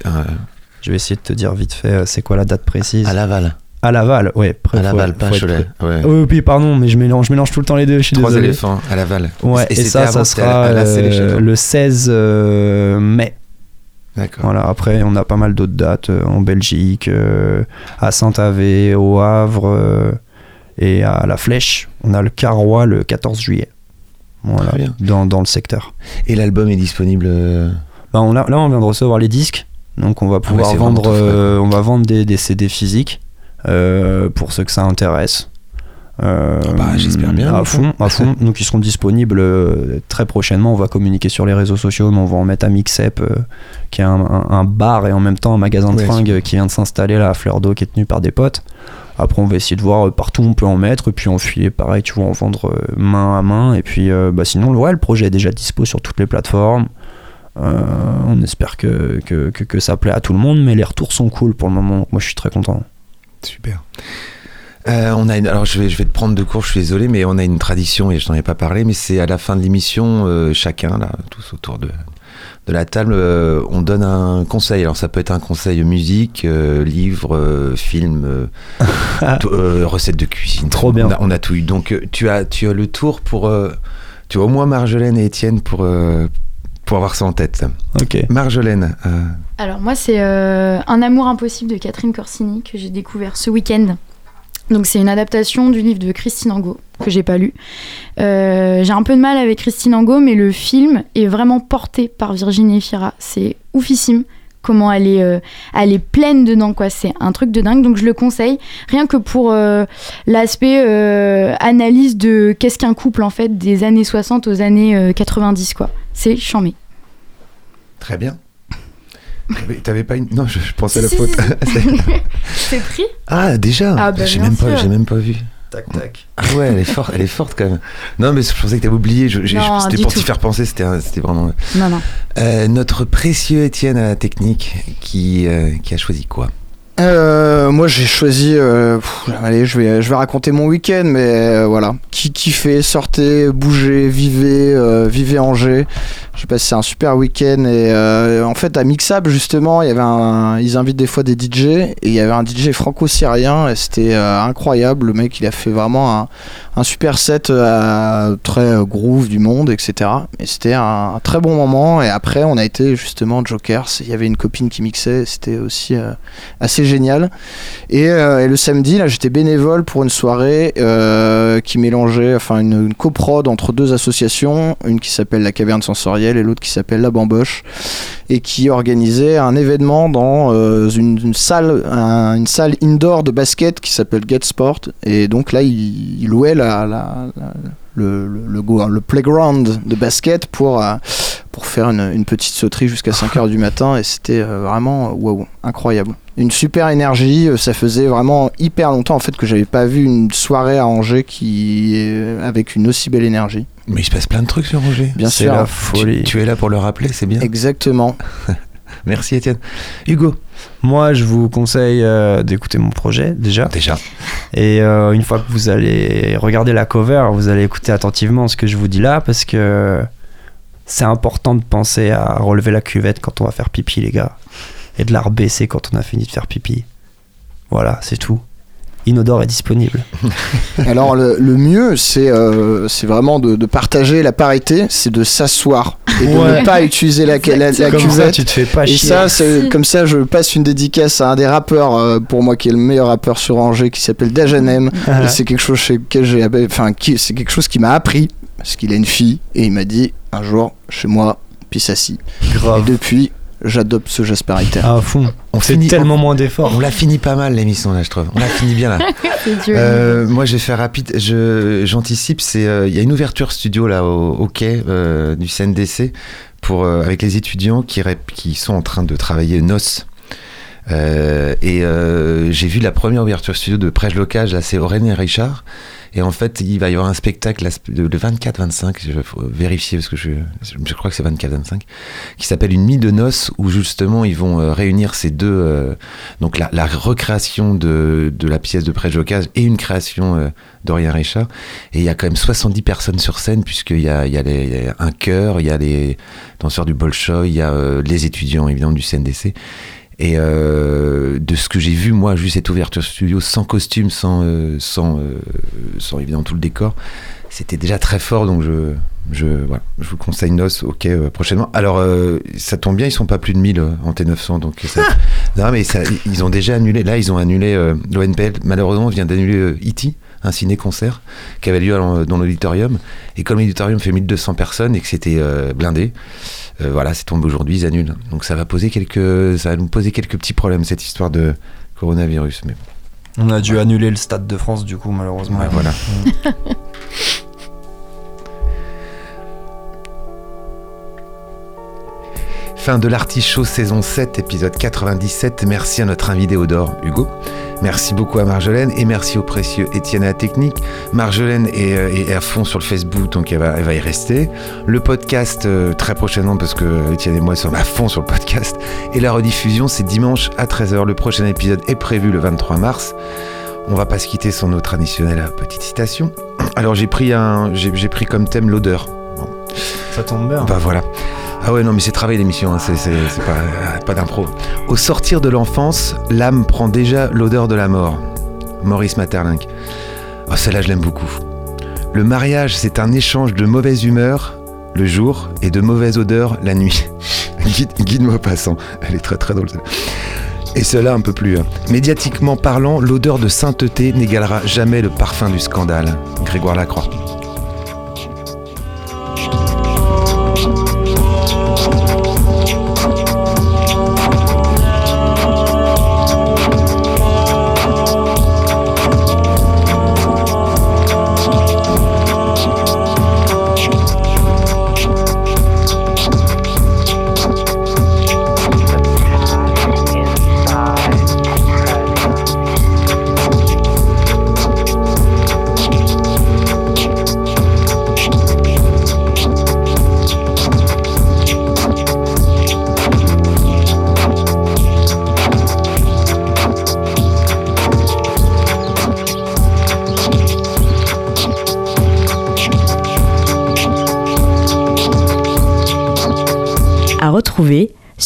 Speaker 3: Je vais essayer de te dire vite fait euh, c'est quoi la date précise.
Speaker 1: à Laval.
Speaker 3: À Laval, ouais.
Speaker 1: À Laval,
Speaker 3: faut-
Speaker 1: pas
Speaker 3: faut
Speaker 1: Cholet. Ouais.
Speaker 3: Oh, oui, pardon, mais je mélange, je mélange tout le temps les deux. Je suis
Speaker 1: Trois
Speaker 3: désolé.
Speaker 1: éléphants à Laval.
Speaker 3: Ouais, et, ça, ça sera
Speaker 1: à la Célé
Speaker 3: euh, le 16 euh, mai.
Speaker 1: D'accord.
Speaker 3: Voilà, après, on a pas mal d'autres dates euh, en Belgique, euh, à Saint-Avé, au Havre euh, et à La Flèche. On a le Carrois le 14 juillet. Voilà,
Speaker 1: Très bien.
Speaker 3: dans, dans le secteur.
Speaker 1: Et l'album est disponible.
Speaker 3: Bah, on a- là, on vient de recevoir les disques, donc on va pouvoir
Speaker 1: Ah
Speaker 3: vendre,
Speaker 1: quoi.
Speaker 3: euh, on va vendre des, des CD physiques euh, pour ceux que ça intéresse. Euh,
Speaker 1: Ah bah, j'espère bien,
Speaker 3: À fond, à fond. Donc ils seront disponibles très prochainement. On va communiquer sur les réseaux sociaux, mais on va en mettre à Mixep, qui est un, un- un bar et en même temps un magasin de
Speaker 1: Ouais,
Speaker 3: fringues qui vient de s'installer là à Fleur d'eau, qui est tenu par des potes. Après, on va essayer de voir partout où on peut en mettre, et puis en filer, pareil, tu vois, en vendre main à main. Et puis, euh, bah, sinon, ouais, le projet est déjà dispo sur toutes les plateformes. Euh, on espère que, que, que, que ça plaît à tout le monde, mais les retours sont cool pour le moment. Moi, je suis très content.
Speaker 1: Super. Euh, on a une- alors je vais, je vais te prendre de court, je suis désolé, mais on a une tradition et je n'en ai pas parlé, mais c'est à la fin de l'émission, euh, chacun, là, tous autour de, de la table, euh, on donne un conseil. Alors ça peut être un conseil musique, livre, film, recette de cuisine.
Speaker 3: Trop bien.
Speaker 1: On a, on a tout eu. Donc tu as, tu as le tour pour, tu as au moins Marjolaine et Étienne pour, pour avoir ça en tête.
Speaker 3: Ok.
Speaker 1: Marjolaine, euh,
Speaker 2: Alors moi c'est euh, Un amour impossible de Catherine Corsini que j'ai découvert ce week-end. Donc c'est une adaptation du livre de Christine Angot que j'ai pas lu. Euh, j'ai un peu de mal avec Christine Angot mais le film est vraiment porté par Virginie Efira. C'est oufissime comment elle est, euh, elle est pleine dedans quoi. C'est un truc de dingue donc je le conseille rien que pour euh, l'aspect euh, analyse de qu'est-ce qu'un couple en fait des années 60 aux années euh, 90 quoi. C'est chambé.
Speaker 1: très bien. T'avais- pas une... Non, je, je pensais à la
Speaker 2: Si,
Speaker 1: faute.
Speaker 2: si, si. C'est pris
Speaker 1: ah, déjà
Speaker 2: Ah, bah,
Speaker 1: J'ai même, pas-
Speaker 2: sûr.
Speaker 1: j'ai même pas vu.
Speaker 3: Tac, tac.
Speaker 1: Ah ouais, elle est forte, elle est forte quand même. Non, mais je pensais que t'avais oublié. C'était pour t'y faire penser. C'était, un- c'était vraiment.
Speaker 2: Non, non.
Speaker 1: Euh, notre précieux Étienne à la technique qui, euh, qui a choisi quoi?
Speaker 5: Euh, moi j'ai choisi, euh, allez je vais, je vais raconter mon week-end mais euh, voilà, qui kiffez, sortez, bougez, vivez, euh, vivez Angers. J'ai passé un super week-end et euh, en fait à Mixab justement il y avait un, ils invitent des fois des DJ et il y avait un DJ franco-syrien et c'était euh, incroyable, le mec il a fait vraiment un, super set euh, très groove du monde etc. Et c'était un, très bon moment et après on a été justement Jokers, il y avait une copine qui mixait, c'était aussi assez génial. Et, le samedi, là, j'étais bénévole pour une soirée qui mélangeait, enfin, une, une coprode entre deux associations, une qui s'appelle la Caverne Sensorielle et l'autre qui s'appelle la Bamboche, et qui organisait un événement dans euh, une, salle, un- une salle indoor de basket qui s'appelle Get Sport. Et donc là, il, il louait le, playground de basket pour, euh, pour faire une, petite sauterie jusqu'à 5h du matin et c'était euh, vraiment waouh, incroyable. Une super énergie, ça faisait vraiment hyper longtemps en fait que j'avais pas vu une soirée à Angers qui avec une aussi belle énergie.
Speaker 1: Mais il se passe plein de trucs sur Roger.
Speaker 5: Bien
Speaker 3: C'est
Speaker 5: sûr.
Speaker 3: la
Speaker 1: Tu,
Speaker 3: folie.
Speaker 1: tu es là pour le rappeler, c'est bien.
Speaker 5: Exactement.
Speaker 1: Merci Étienne. Hugo,
Speaker 3: Moi, je vous conseille euh, d'écouter mon projet déjà.
Speaker 1: déjà.
Speaker 3: Et euh, une fois que vous allez regarder la cover, vous allez écouter attentivement ce que je vous dis là parce que c'est important de penser à relever la cuvette quand on va faire pipi, les gars. Et de la rebaisser quand on a fini de faire pipi. Voilà, c'est tout. Inodore est disponible.
Speaker 5: Alors le, le mieux, c'est euh, c'est vraiment de, de partager la parité, c'est de s'asseoir et de
Speaker 3: Ouais.
Speaker 5: ne pas utiliser la, la, la
Speaker 3: Comme ça,
Speaker 5: cuvette.
Speaker 3: tu te fais pas
Speaker 5: Et
Speaker 3: chier.
Speaker 5: ça, c'est comme ça, je passe une dédicace à un des rappeurs, euh, pour moi, qui est le meilleur rappeur sur Angers, qui s'appelle Dajanem.
Speaker 3: Ah.
Speaker 5: Et c'est quelque chose chez lequel j'ai, enfin, qui, c'est quelque chose qui m'a appris parce qu'il a une fille et il m'a dit un jour chez moi, puis s'assit. Et
Speaker 3: Grave.
Speaker 5: depuis, j'adopte ce geste paritaire.
Speaker 3: À fond.
Speaker 1: On
Speaker 3: C'est
Speaker 1: finit-
Speaker 3: tellement moins d'efforts.
Speaker 1: On l'a fini pas mal l'émission là, je trouve. On l'a fini bien là. Euh, moi, je vais faire rapide. Je, j'anticipe. C'est, euh, il y a une ouverture studio là au, au quai euh, du CNDC pour euh, avec les étudiants qui rép- qui sont en train de travailler NOS. Euh, et euh, j'ai vu la première ouverture studio de Prège Locage, là c'est Aurélien Richard. Et en fait, il va y avoir un spectacle le 24-25, je faut vérifier parce que je, crois que c'est 24-25, qui s'appelle Une nuit de noces, où justement ils vont euh, réunir ces deux, euh, donc la, recréation de, la pièce de Prège Locage et une création euh, d'Aurélien Richard. Et il y a quand même 70 personnes sur scène, puisqu'il y a, il y a un chœur, il y a les danseurs du Bolshoi, il y a euh, les étudiants évidemment du CNDC. Et euh, de ce que j'ai vu, moi, juste cette ouverture studio sans costume, sans, euh, sans, euh, sans évidemment tout le décor, c'était déjà très fort. Donc je, je, voilà, je vous conseille Nos, ok, prochainement. Alors, ça tombe bien, ils sont pas plus de 1000 euh, en T900. Donc ça, non, mais ça, ils ont déjà annulé. Là, ils ont annulé l'ONPL. Malheureusement, vient d'annuler E.T., un ciné-concert qui avait lieu dans, l'auditorium. Et comme l'auditorium fait 1200 personnes et que c'était euh, blindé, euh, voilà, c'est tombé aujourd'hui, ils annulent. Donc ça va poser quelques, ça va nous poser quelques petits problèmes cette histoire de coronavirus. Mais
Speaker 3: On a dû annuler le Stade de France, du coup, malheureusement.
Speaker 1: ouais, voilà. Fin de l'Artichaut saison 7, épisode 97. Merci à notre invité Odor, Hugo. Merci beaucoup à Marjolaine et merci au précieux Étienne à la technique. Marjolaine est, euh, est à fond sur le Facebook, donc elle va, elle va y rester. Le podcast euh, très prochainement, parce que Étienne et moi sommes à fond sur le podcast. Et la rediffusion, c'est dimanche à 13h. Le prochain épisode est prévu le 23 mars. On va pas se quitter sans nos traditionnelles petites citations. Alors j'ai pris un, j'ai j'ai pris comme thème l'odeur.
Speaker 3: Ça tombe bien.
Speaker 1: Bah voilà. Ah ouais, non, mais c'est travail l'émission, hein, c'est pas, d'impro. Au sortir de l'enfance, l'âme prend déjà l'odeur de la mort. Maurice Maeterlinck. Oh, celle-là, je l'aime beaucoup. Le mariage, c'est un échange de mauvaise humeur le jour et de mauvaise odeur la nuit. Guide, guide Maupassant. Elle est très très drôle. Et cela un peu plus. hein. Médiatiquement parlant, l'odeur de sainteté n'égalera jamais le parfum du scandale. Grégoire Lacroix.